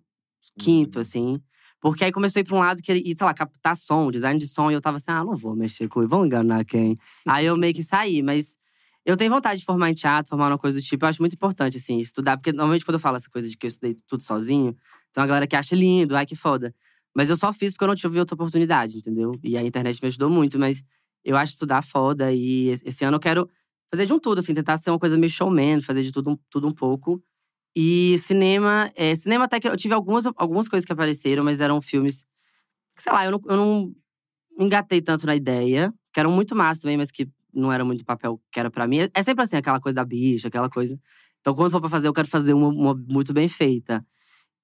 quinto, Uhum. assim. Porque aí começou a ir pra um lado que, e, sei lá, captar som, design de som. E eu tava assim, ah, não vou mexer com isso, vão enganar quem? aí eu meio que saí, mas eu tenho vontade de formar em teatro, formar uma coisa do tipo. Eu acho muito importante, assim, estudar. Porque normalmente quando eu falo essa coisa de que eu estudei tudo sozinho, tem uma galera que acha lindo, ai que foda. Mas eu só fiz porque eu não tive outra oportunidade, entendeu? E a internet me ajudou muito, mas eu acho estudar foda. E esse ano eu quero fazer de um tudo, assim, tentar ser uma coisa meio showman, fazer de tudo, tudo um pouco. E cinema, é, cinema até que eu tive algumas, algumas coisas que apareceram, mas eram filmes que, sei lá, eu não, eu não engatei tanto na ideia, que eram muito massa também, mas que não era muito papel que era pra mim. É sempre assim, aquela coisa da bicha, aquela coisa. Então, quando for pra fazer, eu quero fazer uma, uma muito bem feita.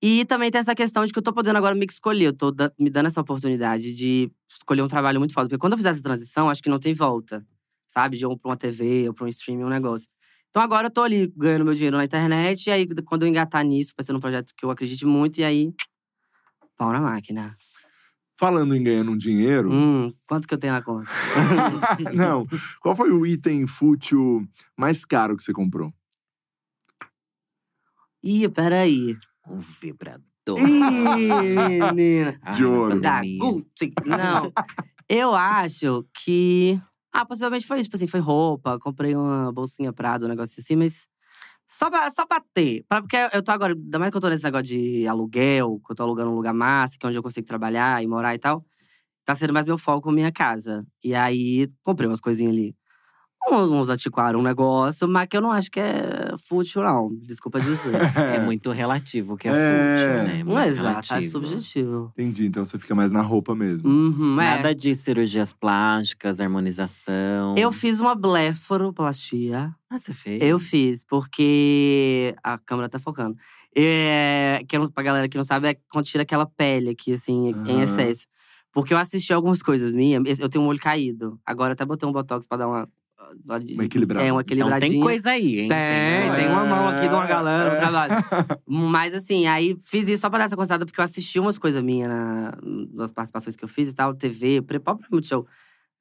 E também tem essa questão de que eu tô podendo agora que escolher. Eu tô da- me dando essa oportunidade de escolher um trabalho muito foda. Porque quando eu fizer essa transição, acho que não tem volta. Sabe? De um pra uma TV ou pra um streaming, um negócio. Então agora eu tô ali ganhando meu dinheiro na internet. E aí, quando eu engatar nisso, vai ser um projeto que eu acredite muito. E aí, pau na máquina. Falando em ganhando um dinheiro. Hum, quanto que eu tenho na conta? não. Qual foi o item fútil mais caro que você comprou? Ih, peraí. Um vibrador. Ih, menina. Ai, De ouro. Da. Gucci. Não. Eu acho que. Ah, possivelmente foi isso. Tipo assim, foi roupa. Comprei uma bolsinha Prado, um negócio assim, mas. Só pra, só pra ter. Pra, porque eu tô agora, ainda mais que eu tô nesse negócio de aluguel, que eu tô alugando um lugar massa, que é onde eu consigo trabalhar e morar e tal. Tá sendo mais meu foco minha casa. E aí, comprei umas coisinhas ali. Uns, uns antiquários, um negócio, mas que eu não acho que é fútil, não. Desculpa dizer. É muito relativo o que é, É. fútil, né? não Muito é exato, é relativo. subjetivo. Entendi, então você fica mais na roupa mesmo. Uhum, é. Nada de cirurgias plásticas, harmonização. Eu fiz uma blefaroplastia. Ah, você fez? Eu fiz, porque. A câmera tá focando. É, que não- pra galera que não sabe, é quando tira aquela pele aqui, assim, em Aham. excesso. Porque eu assisti algumas coisas minhas, eu tenho um olho caído. Agora eu até botei um botox pra dar uma. Uma equilibrada. É, uma Então equilibradinha. tem coisa aí, hein? Tem, coisa tem uma mão aqui de uma É, galera no é. trabalho. Mas assim, aí fiz isso só pra dar essa considerada, porque eu assisti umas coisas minhas na, nas participações que eu fiz e tal, TV, próprio Multishow.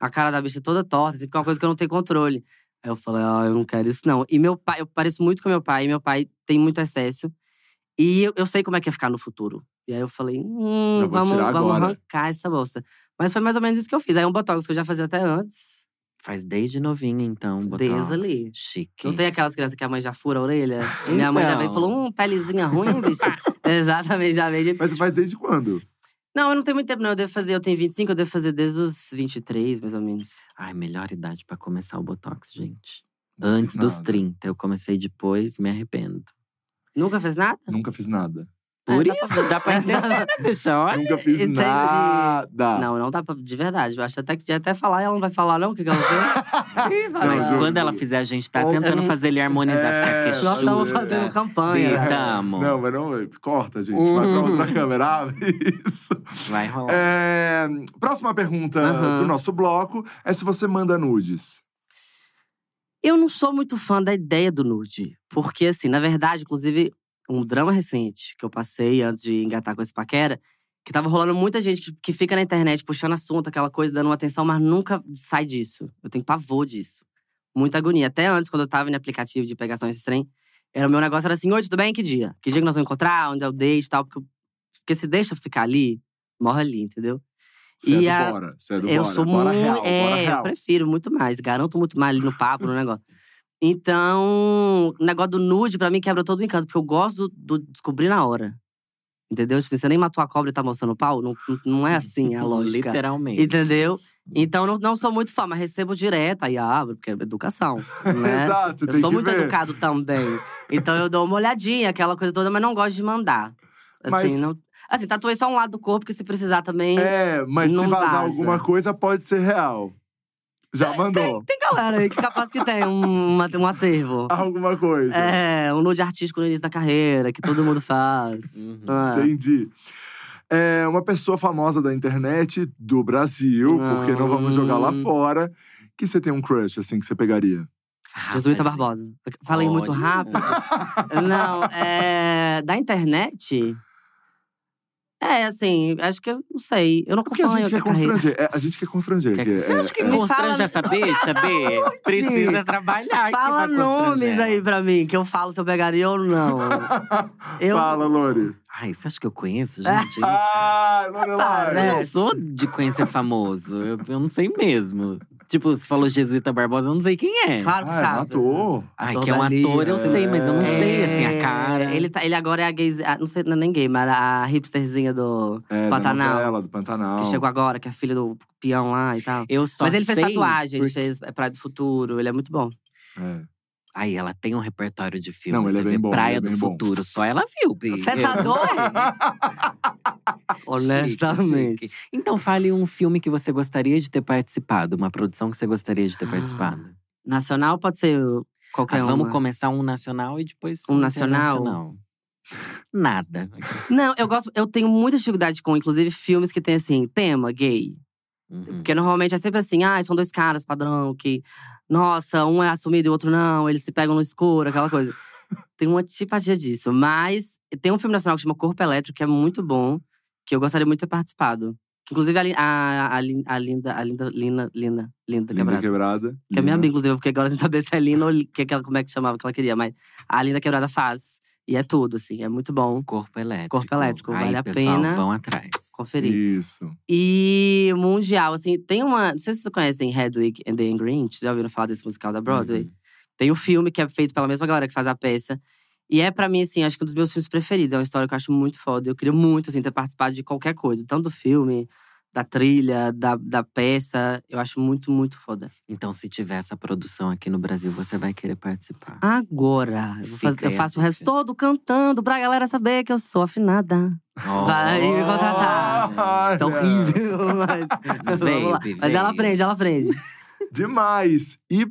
A cara da bicha toda torta, assim, porque é uma coisa que eu não tenho controle. Aí eu falei, ah, eu não quero isso não. E meu pai, eu pareço muito com meu pai, e meu pai tem muito excesso. E eu, eu sei como é que ia ficar no futuro. E aí eu falei, hum, vamos, vamos agora. arrancar essa bosta. Mas foi mais ou menos isso que eu fiz. Aí um botox que eu já fazia até antes. Faz desde novinha, então, botox. Desde ali. Chique. Não tem aquelas crianças que a mãe já fura a orelha? Minha mãe já veio e Então. falou: hum, pelezinha ruim, bicho. Exatamente, já veio. de- Mas você faz desde quando? Não, eu não tenho muito tempo, não. Eu devo fazer, eu tenho 25, eu devo fazer desde os 23, mais ou menos. Ai, melhor idade pra começar o botox, gente. Antes dos Nada. 30. Eu comecei depois, me arrependo. Nunca fez nada? Nunca fiz nada. Por É, dá pra isso, dá pra entender. Deixa, olha. Nunca fiz entendi. nada. Não, não dá pra. De verdade. Eu acho até que ia até falar e ela não vai falar, não, o que, que ela fez. Mas juro, quando ela fizer, a gente tá Ou- tentando fazer ele harmonizar, É, ficar queixuda. Nós estamos fazendo campanha. Sim. né? Tamo. Não, mas não. Corta, gente. Vai pra Uhum. outra câmera. Abre isso. Vai rolar. É, próxima pergunta Aham. do nosso bloco é se você manda nudes. Eu não sou muito fã da ideia do nude. Porque, assim, na verdade, inclusive, um drama recente que eu passei antes de engatar com esse paquera, que tava rolando muita gente que, fica na internet puxando assunto, aquela coisa, dando uma atenção, mas nunca sai disso. Eu tenho pavor disso. Muita agonia. Até antes, quando eu tava em aplicativo de pegação esse trem, era o meu negócio era assim: Oi, tudo bem? Que dia? Que dia que nós vamos encontrar? Onde é o date e tal? Porque, eu- porque se deixa ficar ali, morre ali, entendeu? Você E é a- bora. Você é do eu bora. sou muito. real, é, eu real. prefiro muito mais. Garanto muito mais ali no papo, no negócio. Então, o negócio do nude, pra mim, quebra todo o encanto, porque eu gosto do, do descobrir na hora. Entendeu? Tipo, assim, você nem matou a cobra e tá mostrando o pau. Não, não- é assim a lógica. Literalmente. Entendeu? Então, não, não sou muito fã, mas recebo direto, aí abro, porque é educação. Né? Exato, Eu sou muito ver. educado também. Então eu dou uma olhadinha, aquela coisa toda, mas não gosto de mandar. Assim, Mas- não. Assim, tatuei só um lado do corpo, que se precisar também. É, mas se vazar vaza. alguma coisa, pode ser real. Já mandou. Tem galera aí que capaz que tem um, uma- um acervo. Alguma coisa. É, um nude artístico no início da carreira, que todo mundo faz. Uhum. Ah. Entendi. É uma pessoa famosa da internet do Brasil, porque não vamos jogar lá Hum. fora, que você tem um crush, assim, que você pegaria. Jesuíta Rafa, Barbosa. Falei muito Olha. rápido. Não, é. Da internet. É, assim, acho que eu não sei. Eu não Porque a gente quer constranger. É, a gente quer constranger. Quer- que Você é- acha que é- Me constrange fala- essa bicha, B? Precisa trabalhar Fala nomes aí pra mim, que eu falo se eu pegaria ou não. Eu- Fala, Lori. Ai, você acha que eu conheço, gente? Ah, Lorelai. né? Eu não sou de conhecer famoso. Eu, eu não sei mesmo. Tipo, você falou Jesuíta Barbosa, eu não sei quem é. Claro que Ah, sabe. matou. Ai, Ator que é um ator, eu é. sei, mas eu não sei, assim, a É, cara. Ele, tá, ele agora é a gay. a- Não sei, não é nem gay, mas a hipsterzinha do É, Pantanal. novela, do Pantanal. Que chegou agora, que é filha do peão lá e tal. Eu só Mas ele fez tatuagem, ele porque- fez é, Praia do Futuro, ele é muito bom. É. Ai, ela tem um repertório de filmes. Não, ele é Você bem vê bom, Praia ele é do bem bom. Futuro, só ela viu, Bi. Você tá Eu- doido? Honestamente. Chique, chique. Então, fale um filme que você gostaria de ter participado, uma produção que você gostaria de ter Ah, participado. Nacional pode ser qualquer Ah, vamos começar um nacional e depois Um nacional? internacional. Nada. Não, eu gosto. Eu tenho muita dificuldade com, inclusive, filmes que tem assim, tema gay. Uhum. Porque normalmente é sempre assim, ah, são dois caras padrão que, nossa, um é assumido e o outro não, eles se pegam no escuro, aquela coisa. tem uma tipadia disso. Mas tem um filme nacional que chama Corpo Elétrico, que é muito bom, que eu gostaria muito de ter participado. Que, inclusive, a, a, a, a Linda, a Linda, Lina, Lina, Linda Linda Quebrada. Quebrada. Que é minha amiga, inclusive, fiquei agora sem saber se é Lina ou que, que ela, como é que chamava, que ela queria. Mas a Linda Quebrada faz. E é tudo, assim, é muito bom Corpo elétrico. Corpo Elétrico, Aí, vale a pessoal, pena vão atrás. conferir. Isso. E mundial, assim, tem uma. Não sei se vocês conhecem Hedwig and the Angry Inch. Já ouviram falar desse musical da Broadway? Uhum. Tem o filme que é feito pela mesma galera que faz a peça. E é, pra mim, assim, acho que um dos meus filmes preferidos. É uma história que eu acho muito foda. Eu queria muito, assim, ter participado de qualquer coisa. Tanto do filme, da trilha, da, da peça. Eu acho muito, muito foda. Então, se tiver essa produção aqui no Brasil, você vai querer participar. Agora, eu, fazer- eu faço o resto todo cantando pra galera saber que eu sou afinada. Vai me contratar. Ai, Tá horrível, mas. Bi, Mas ela aprende, ela aprende. Demais. E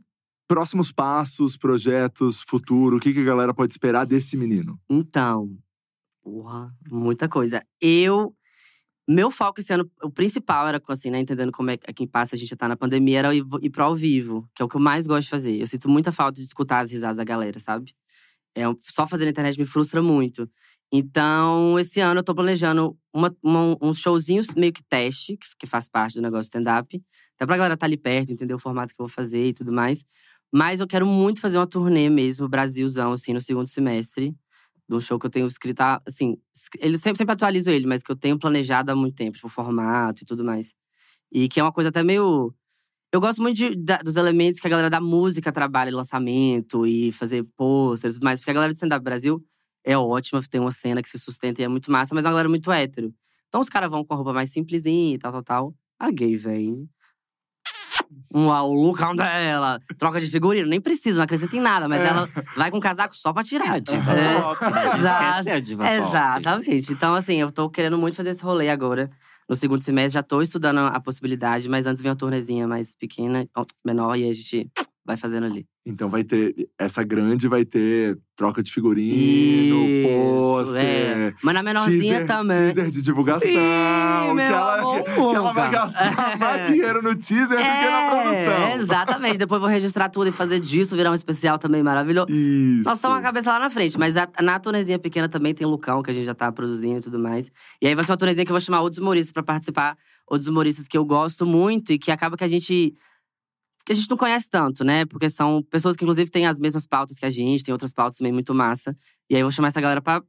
próximos passos, projetos, futuro, o que, que a galera pode esperar desse menino? Então, porra, muita coisa. Eu. Meu foco esse ano, o principal era, assim, né, entendendo como é que aqui em Passa a gente tá na pandemia, era ir, pro ao vivo, que é o que eu mais gosto de fazer. Eu sinto muita falta de escutar as risadas da galera, sabe? É, só fazer na internet me frustra muito. Então, esse ano eu tô planejando uma, uma- uns showzinhos meio que teste, que, que faz parte do negócio stand-up. Até pra galera estar ali perto, entender o formato que eu vou fazer e tudo mais. Mas eu quero muito fazer uma turnê mesmo, Brasilzão, assim, no segundo semestre um show que eu tenho escrito, assim, ele sempre, sempre atualizo ele, mas que eu tenho planejado há muito tempo, tipo, formato e tudo mais. E que é uma coisa até meio. Eu gosto muito de- da- dos elementos que a galera da música trabalha, lançamento e fazer pôster e tudo mais, porque a galera do stand-up Brasil é ótima, tem uma cena que se sustenta e é muito massa, mas é uma galera muito hétero. Então os caras vão com a roupa mais simplesinha e tal, tal, tal. A gay vem. Um uau, o lookão dela, troca de figurino, nem precisa, não acrescenta em nada, mas É. ela vai com casaco só pra tirar. É a diva É. pop, né? A Exato. a diva pop. Exatamente. Então, assim, eu tô querendo muito fazer esse rolê agora. No segundo semestre, já tô estudando a possibilidade, mas antes vem uma turnezinha mais pequena, menor, e a gente vai fazendo ali. Então vai ter. Essa grande vai ter troca de figurino, Isso, pôster. é. Mas na menorzinha teaser, também. Teaser de divulgação. Ih, meu que, ela, amor, que ela vai gastar mais dinheiro no teaser do que na produção. É, exatamente. Depois vou registrar tudo e fazer disso, virar um especial também maravilhoso. Isso. Nós estamos com a cabeça lá na frente, mas a- na turnezinha pequena também tem Lucão, que a gente já tá produzindo e tudo mais. E aí vai ser uma turnezinha que eu vou chamar outros humoristas pra participar, outros humoristas que eu gosto muito e que acaba que a gente. Que a gente não conhece tanto, né? Porque são pessoas que, inclusive, têm as mesmas pautas que a gente, tem outras pautas também muito massa. E aí eu vou chamar essa galera pra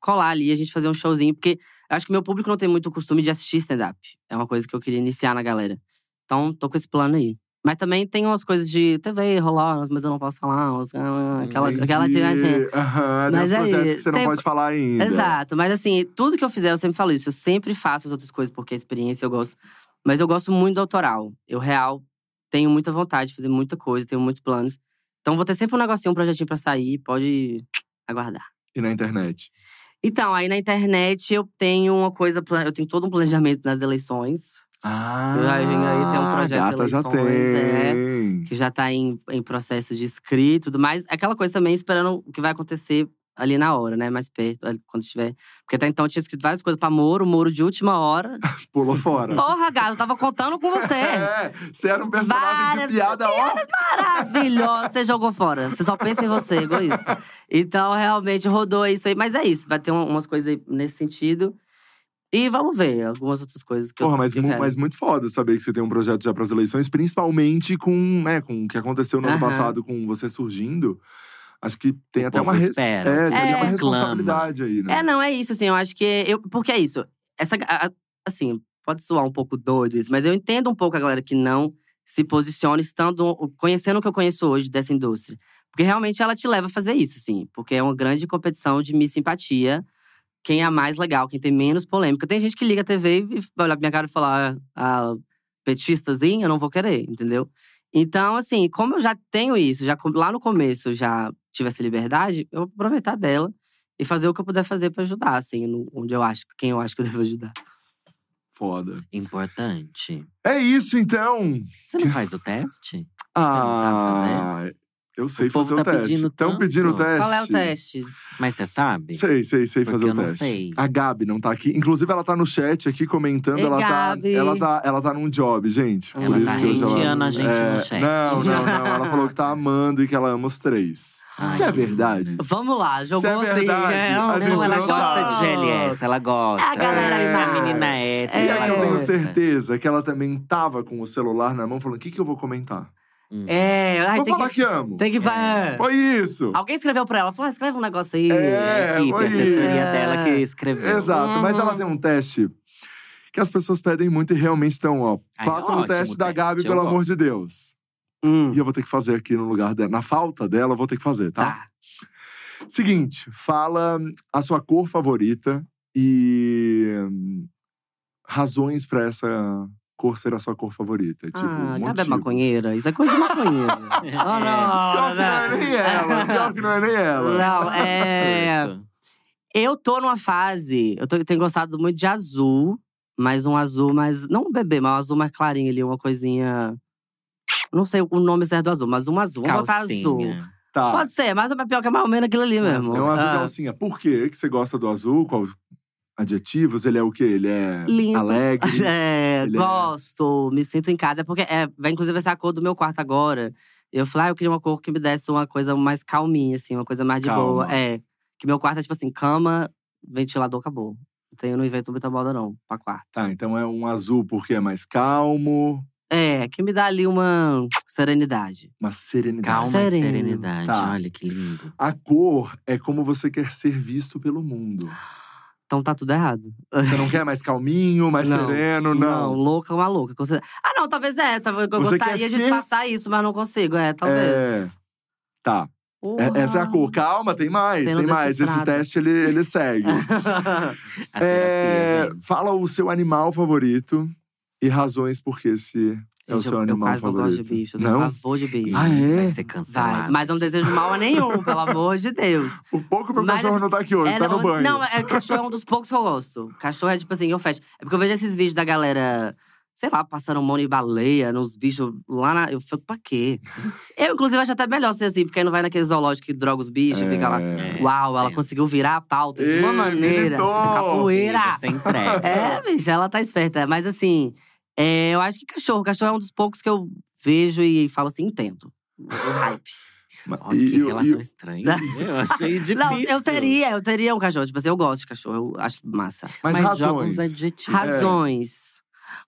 colar ali e a gente fazer um showzinho, porque eu acho que meu público não tem muito costume de assistir stand-up. É uma coisa que eu queria iniciar na galera. Então, tô com esse plano aí. Mas também tem umas coisas de TV rolar, mas eu não posso falar. umas- ah, Aquela, aquela Entendi. assim, Aham, tem Mas aí, projetos que você não tem- pode falar ainda. Exato, mas assim, tudo que eu fizer, eu sempre falo isso. Eu sempre faço as outras coisas porque a experiência eu gosto. Mas eu gosto muito do autoral. Eu, real, tenho muita vontade de fazer muita coisa, tenho muitos planos. Então, vou ter sempre um negocinho, um projetinho pra sair, pode aguardar. E na internet. Então, aí na internet eu tenho uma coisa, eu tenho todo um planejamento nas eleições, Ah, Eu já vim aí, tem um projeto de gata já eleições, tem. que já tá em, em processo de escrito e tudo mais. Aquela coisa também esperando o que vai acontecer ali na hora, né? Mais perto, quando estiver. Porque até então eu tinha escrito várias coisas pra Moro, Moro de última hora. Pulou fora. Porra, gato, eu tava contando com você. É, você era um personagem Várias de piada, ó. Maravilhosa, você jogou fora. Você só pensa em você, egoísta. Então, realmente, rodou isso aí. Mas é isso, vai ter um- umas coisas aí nesse sentido. E vamos ver algumas outras coisas que Porra, eu, mas, que mu- mas muito foda saber que você tem um projeto já pras eleições, principalmente com, né, com o que aconteceu no ano Aham. passado com você surgindo. Acho que tem O até uma. espera. É, tem É. uma Reclama. responsabilidade aí, né? É, não, é isso, assim, eu acho que. Eu, porque é isso. Essa, a- assim, pode soar um pouco doido isso, mas eu entendo um pouco a galera que não se posiciona estando. conhecendo o que eu conheço hoje dessa indústria. Porque realmente ela te leva a fazer isso, assim. Porque é uma grande competição de Miss Simpatia. Quem é mais legal, quem tem menos polêmica. Tem gente que liga a TV e vai olhar pra minha cara e falar: ah, petistazinha, eu não vou querer, entendeu? Então, assim, como eu já tenho isso, já lá no começo já tive essa liberdade, eu vou aproveitar dela e fazer o que eu puder fazer pra ajudar, assim, no- onde eu acho, quem eu acho que eu devo ajudar. Foda. Importante. É isso, então. Você não faz o teste? Ah, não sabe Eu sei O fazer o tá teste. Estão pedindo o teste. Qual é o teste? Mas você sabe? Sei, sei, sei Porque fazer eu o não teste. sei. A Gabi não tá aqui. Inclusive, ela tá no chat aqui comentando. Ei, ela, tá, Gabi. ela, tá, ela tá num job, gente. Por Ela isso tá que a gente é, no chat. Não, não, não. Ela falou que tá amando e que ela ama os três. Ai, Isso é verdade? Vamos lá, jogou Se é assim. verdade, é, a não, gente Não, ela não gosta sabe. de GLS, ela gosta. É a galera É. A menina é. E aí eu tenho É. certeza que ela também tava com o celular na mão falando: o que, que eu vou comentar? É, ai, vou tem falar que, que, amo. tem que. É. Foi isso. Alguém escreveu pra ela, falou: ah, escreve um negócio aí. É, a equipe, foi a assessoria isso. dela que escreveu. Exato, mas Uhum. ela tem um teste que as pessoas pedem muito e realmente estão, ó. Ai, façam o ótimo teste da Gabi, pelo amor gosto. de Deus. Hum, E eu vou ter que fazer aqui no lugar dela. Na falta dela, eu vou ter que fazer, tá? tá. Seguinte, fala a sua cor favorita e hum, razões pra essa cor ser a sua cor favorita. Tipo, ah, Gabi é maconheira. Isso é coisa de maconheira. oh, Pior que não é nem ela. Pior que não é nem ela. Não, é. Eu tô numa fase. Eu tô- tenho gostado muito de azul, mas um azul mais. Não um bebê, mas um azul mais clarinho ali, uma coisinha. Não sei o nome certo do azul, mas um azul. Vamos botar azul. Calcinha. Tá. Pode ser, mas é pior que é mais ou menos aquilo ali mesmo. É um azul Ah, calcinha. Por quê que você gosta do azul? Qual adjetivos? Ele é o quê? Ele é Lindo. alegre? É, Ele é- gosto, me sinto em casa. É porque é, vai inclusive essa cor do meu quarto agora. Eu falei, ah, eu queria uma cor que me desse uma coisa mais calminha, assim, uma coisa mais de Calma. boa. É. Que meu quarto é tipo assim, cama, ventilador, acabou. Então eu não invento muita moda, não, pra quarto. Tá, então é um azul porque é mais calmo, É, que me dá ali uma serenidade. uma serenidade. Calma e serenidade. Tá. Olha que lindo. A cor é como você quer ser visto pelo mundo. Então tá tudo errado. Você não quer mais calminho, mais Não, sereno, não. louca, uma louca. Ah, não, talvez é. Eu Você gostaria de ser- passar isso, mas não consigo. É, talvez. É. Tá, é- essa é a cor. Calma, tem mais, Sendo tem mais. Esse teste ele, ele segue. É, gente. fala o seu animal favorito e razões por que esse é o seu eu, eu animal quase não favorito. gosto de bicho. Eu tenho Não? pavor de bicho. Ah, é? Vai ser Vai. cancelado. Mas eu não desejo mal a nenhum, pelo amor de Deus. Por pouco meu Mas, cachorro assim, não tá aqui hoje, É, tá no não, banho. Não, é, cachorro é um dos poucos que eu gosto. Cachorro é tipo assim, eu fecho. É porque eu vejo esses vídeos da galera, sei lá, passando mão e baleia nos bichos lá na. Eu fico, pra quê? Eu, inclusive, acho até melhor ser assim, porque aí não vai naquele zoológico que droga os bichos e fica lá. É. Uau, ela tenso. conseguiu virar a pauta de uma Ei, maneira. militou! Capoeira! Você entrega. É, bicho, ela tá esperta. Mas assim, é, eu acho que cachorro. Cachorro é um dos poucos que eu vejo e falo assim, entendo. O hype. Olha que e- relação e- estranha. Eu achei difícil. Não, eu teria, eu teria um cachorro. Tipo assim, eu gosto de cachorro, eu acho massa. Mas, Mas razões. uns adjetivos. Razões.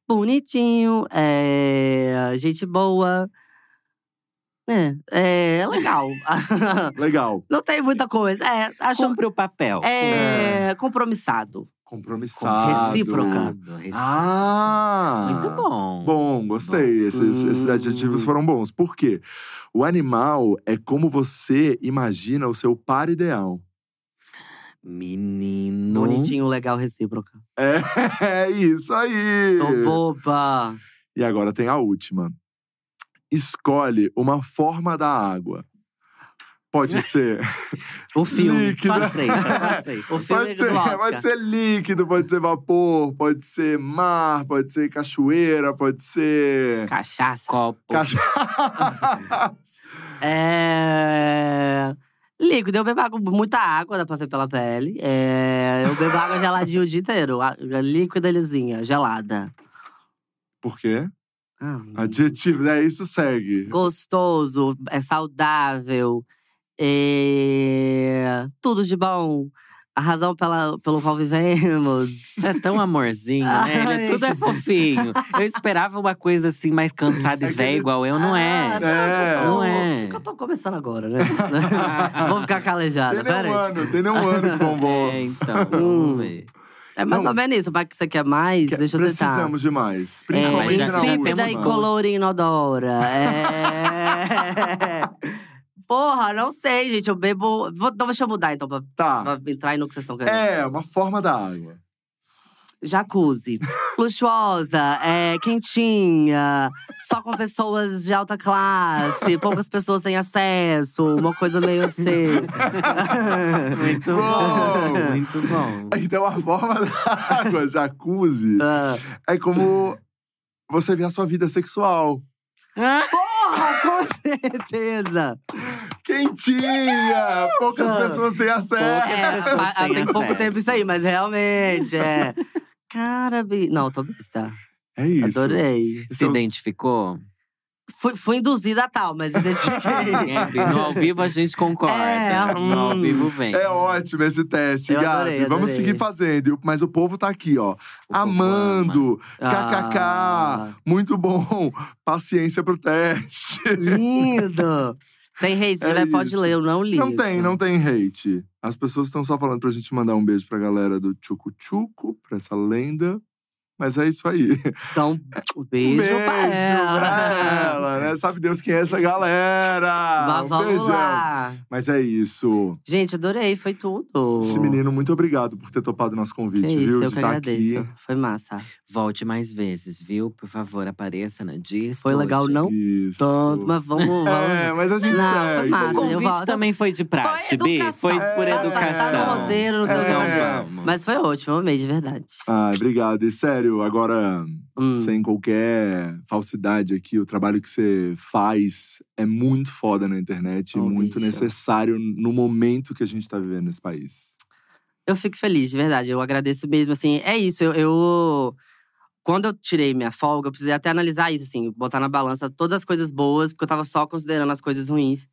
Bonitinho, é, gente boa. É, é legal. Legal. Não tem muita coisa. É, acho. Cumpre o papel. É, compromissado. Compromissado. Recíproca. Recíproco. Ah! Muito bom. Bom, gostei. Esses, esses Hum. adjetivos foram bons. Por quê? O animal é como você imagina o seu par ideal. Menino. Bonitinho, legal, recíproca. É, é isso aí! Tô boba. E agora tem a última. Escolhe uma forma da água. Pode ser. O filme. Líquido. Só aceita, só aceita. O filme Pode ser, do Oscar. pode ser líquido, pode ser vapor, pode ser mar, pode ser cachoeira, pode ser. Cachaça. Copo. Cachaça. É. Líquido, eu bebo água, muita água, dá pra ver pela pele. É, eu bebo água geladinha o dia inteiro. Líquida lisinha, gelada. Por quê? Ah, Adjetivo, é isso segue. gostoso, é saudável, é tudo de bom. a razão pela, pelo qual vivemos. Você é tão amorzinho, né? Ele é, tudo é fofinho. Eu esperava uma coisa assim, mais cansada e É velha igual eu, não é. Ah, É. Não é. Porque eu tô começando agora, né? Vou ficar calejada, Tem nem um peraí. ano, tem nem um ano que bombou. É, então, vamos ver. É mais Não. ou menos isso. Vai que você quer mais, Que- deixa eu tentar. Precisamos de mais. É, Principalmente já- na insípida e colorida inodora. É… Porra, não sei, gente. Eu bebo… Vou, então deixa eu mudar, então, pra, Tá. pra entrar aí no que vocês estão querendo. É, uma forma da água. Jacuzzi. Luxuosa, é, quentinha, só com pessoas de alta classe, poucas pessoas têm acesso, uma coisa meio assim. Muito Bom. bom, muito bom. Então, a forma da água, jacuzzi, Ah. é como você vê a sua vida sexual. Porra, com certeza! Quentinha! Poucas Ah. pessoas têm acesso. É, pessoas têm tem pouco acesso. tempo isso aí, mas realmente é. Cara, bi... não, tô besta. É isso. Adorei. Se identificou? Fui, fui induzida a tal, mas identifiquei. É, Bi, no ao vivo a gente concorda. É, no ao hum. vivo vem. É ótimo esse teste, Gabi. adorei, Vamos adorei. seguir fazendo. Mas o povo tá aqui, ó. O Amando. KKK. Ah, Muito bom. Paciência pro teste. lindo! Tem hate, se É tiver, pode ler, eu não li. Não tem, não tem hate. As pessoas estão só falando pra gente mandar um beijo pra galera do Chucu Chucu, pra essa lenda. Mas é isso aí. Então, um beijo, beijo pra ela. pra ela, né? Sabe Deus quem é essa galera. Mas um vamos beijão. lá. Mas é isso. Gente, adorei, foi tudo. Esse menino, muito obrigado por ter topado nosso Que convite, isso, viu? eu de que estar agradeço. aqui. Foi massa. Volte mais vezes, viu? Por favor, apareça na disco. Foi legal, não Isso. tanto, mas vamos, vamos. É, mas a gente Não, foi segue. massa. O Eu convite volto- também foi de praxe, Foi Bi. Foi por É, Tá no educação. roteiro, não É. tem Então vamos. Mas foi ótimo, eu amei, de verdade. Ah, obrigado. E sério, agora, Hum. sem qualquer falsidade aqui, o trabalho que você faz é muito foda na internet e Oh, muito necessário no momento que a gente tá vivendo nesse país. Eu fico feliz, de verdade. Eu agradeço mesmo, assim. É isso, eu… eu- Quando eu tirei minha folga, eu precisei até analisar isso, assim. Botar na balança todas as coisas boas, porque eu tava só considerando as coisas ruins.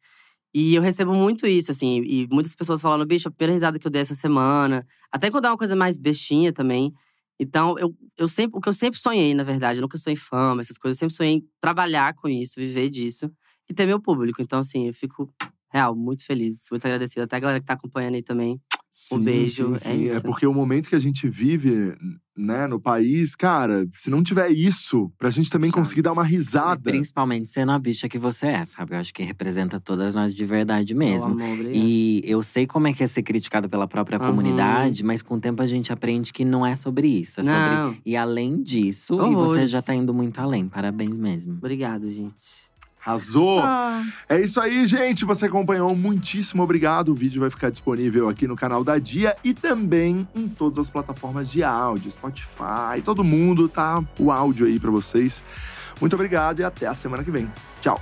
E eu recebo muito isso, assim. E muitas pessoas falando, bicho, a primeira risada que eu dei essa semana. Até quando é uma coisa mais bestinha também. Então, eu, eu sempre, o que eu sempre sonhei, na verdade, nunca sonhei fama, essas coisas. Eu sempre sonhei em trabalhar com isso, viver disso. E ter meu público. Então, assim, eu fico, real, muito feliz, muito agradecida. Até a galera que tá acompanhando aí também. Sim, beijo, sim, é sim. isso. porque o momento que a gente vive, né, no país, cara, se não tiver isso, pra gente também Sabe. conseguir dar uma E risada. Principalmente sendo a bicha que você é, sabe? Eu acho que representa todas nós de verdade mesmo. Meu amor. E eu sei como é que é ser criticado pela própria Uhum. comunidade, mas com o tempo a gente aprende que não é sobre isso. É sobre. Não, E além disso, e Horrores. você já tá indo muito além. Parabéns mesmo. obrigado, gente. Arrasou! Ah. É isso aí, gente. Você acompanhou. Muitíssimo obrigado. O vídeo vai ficar disponível aqui no canal da Dia e também em todas as plataformas de áudio, Spotify, todo mundo, tá? O áudio aí pra vocês. Muito obrigado e até a semana que vem. Tchau.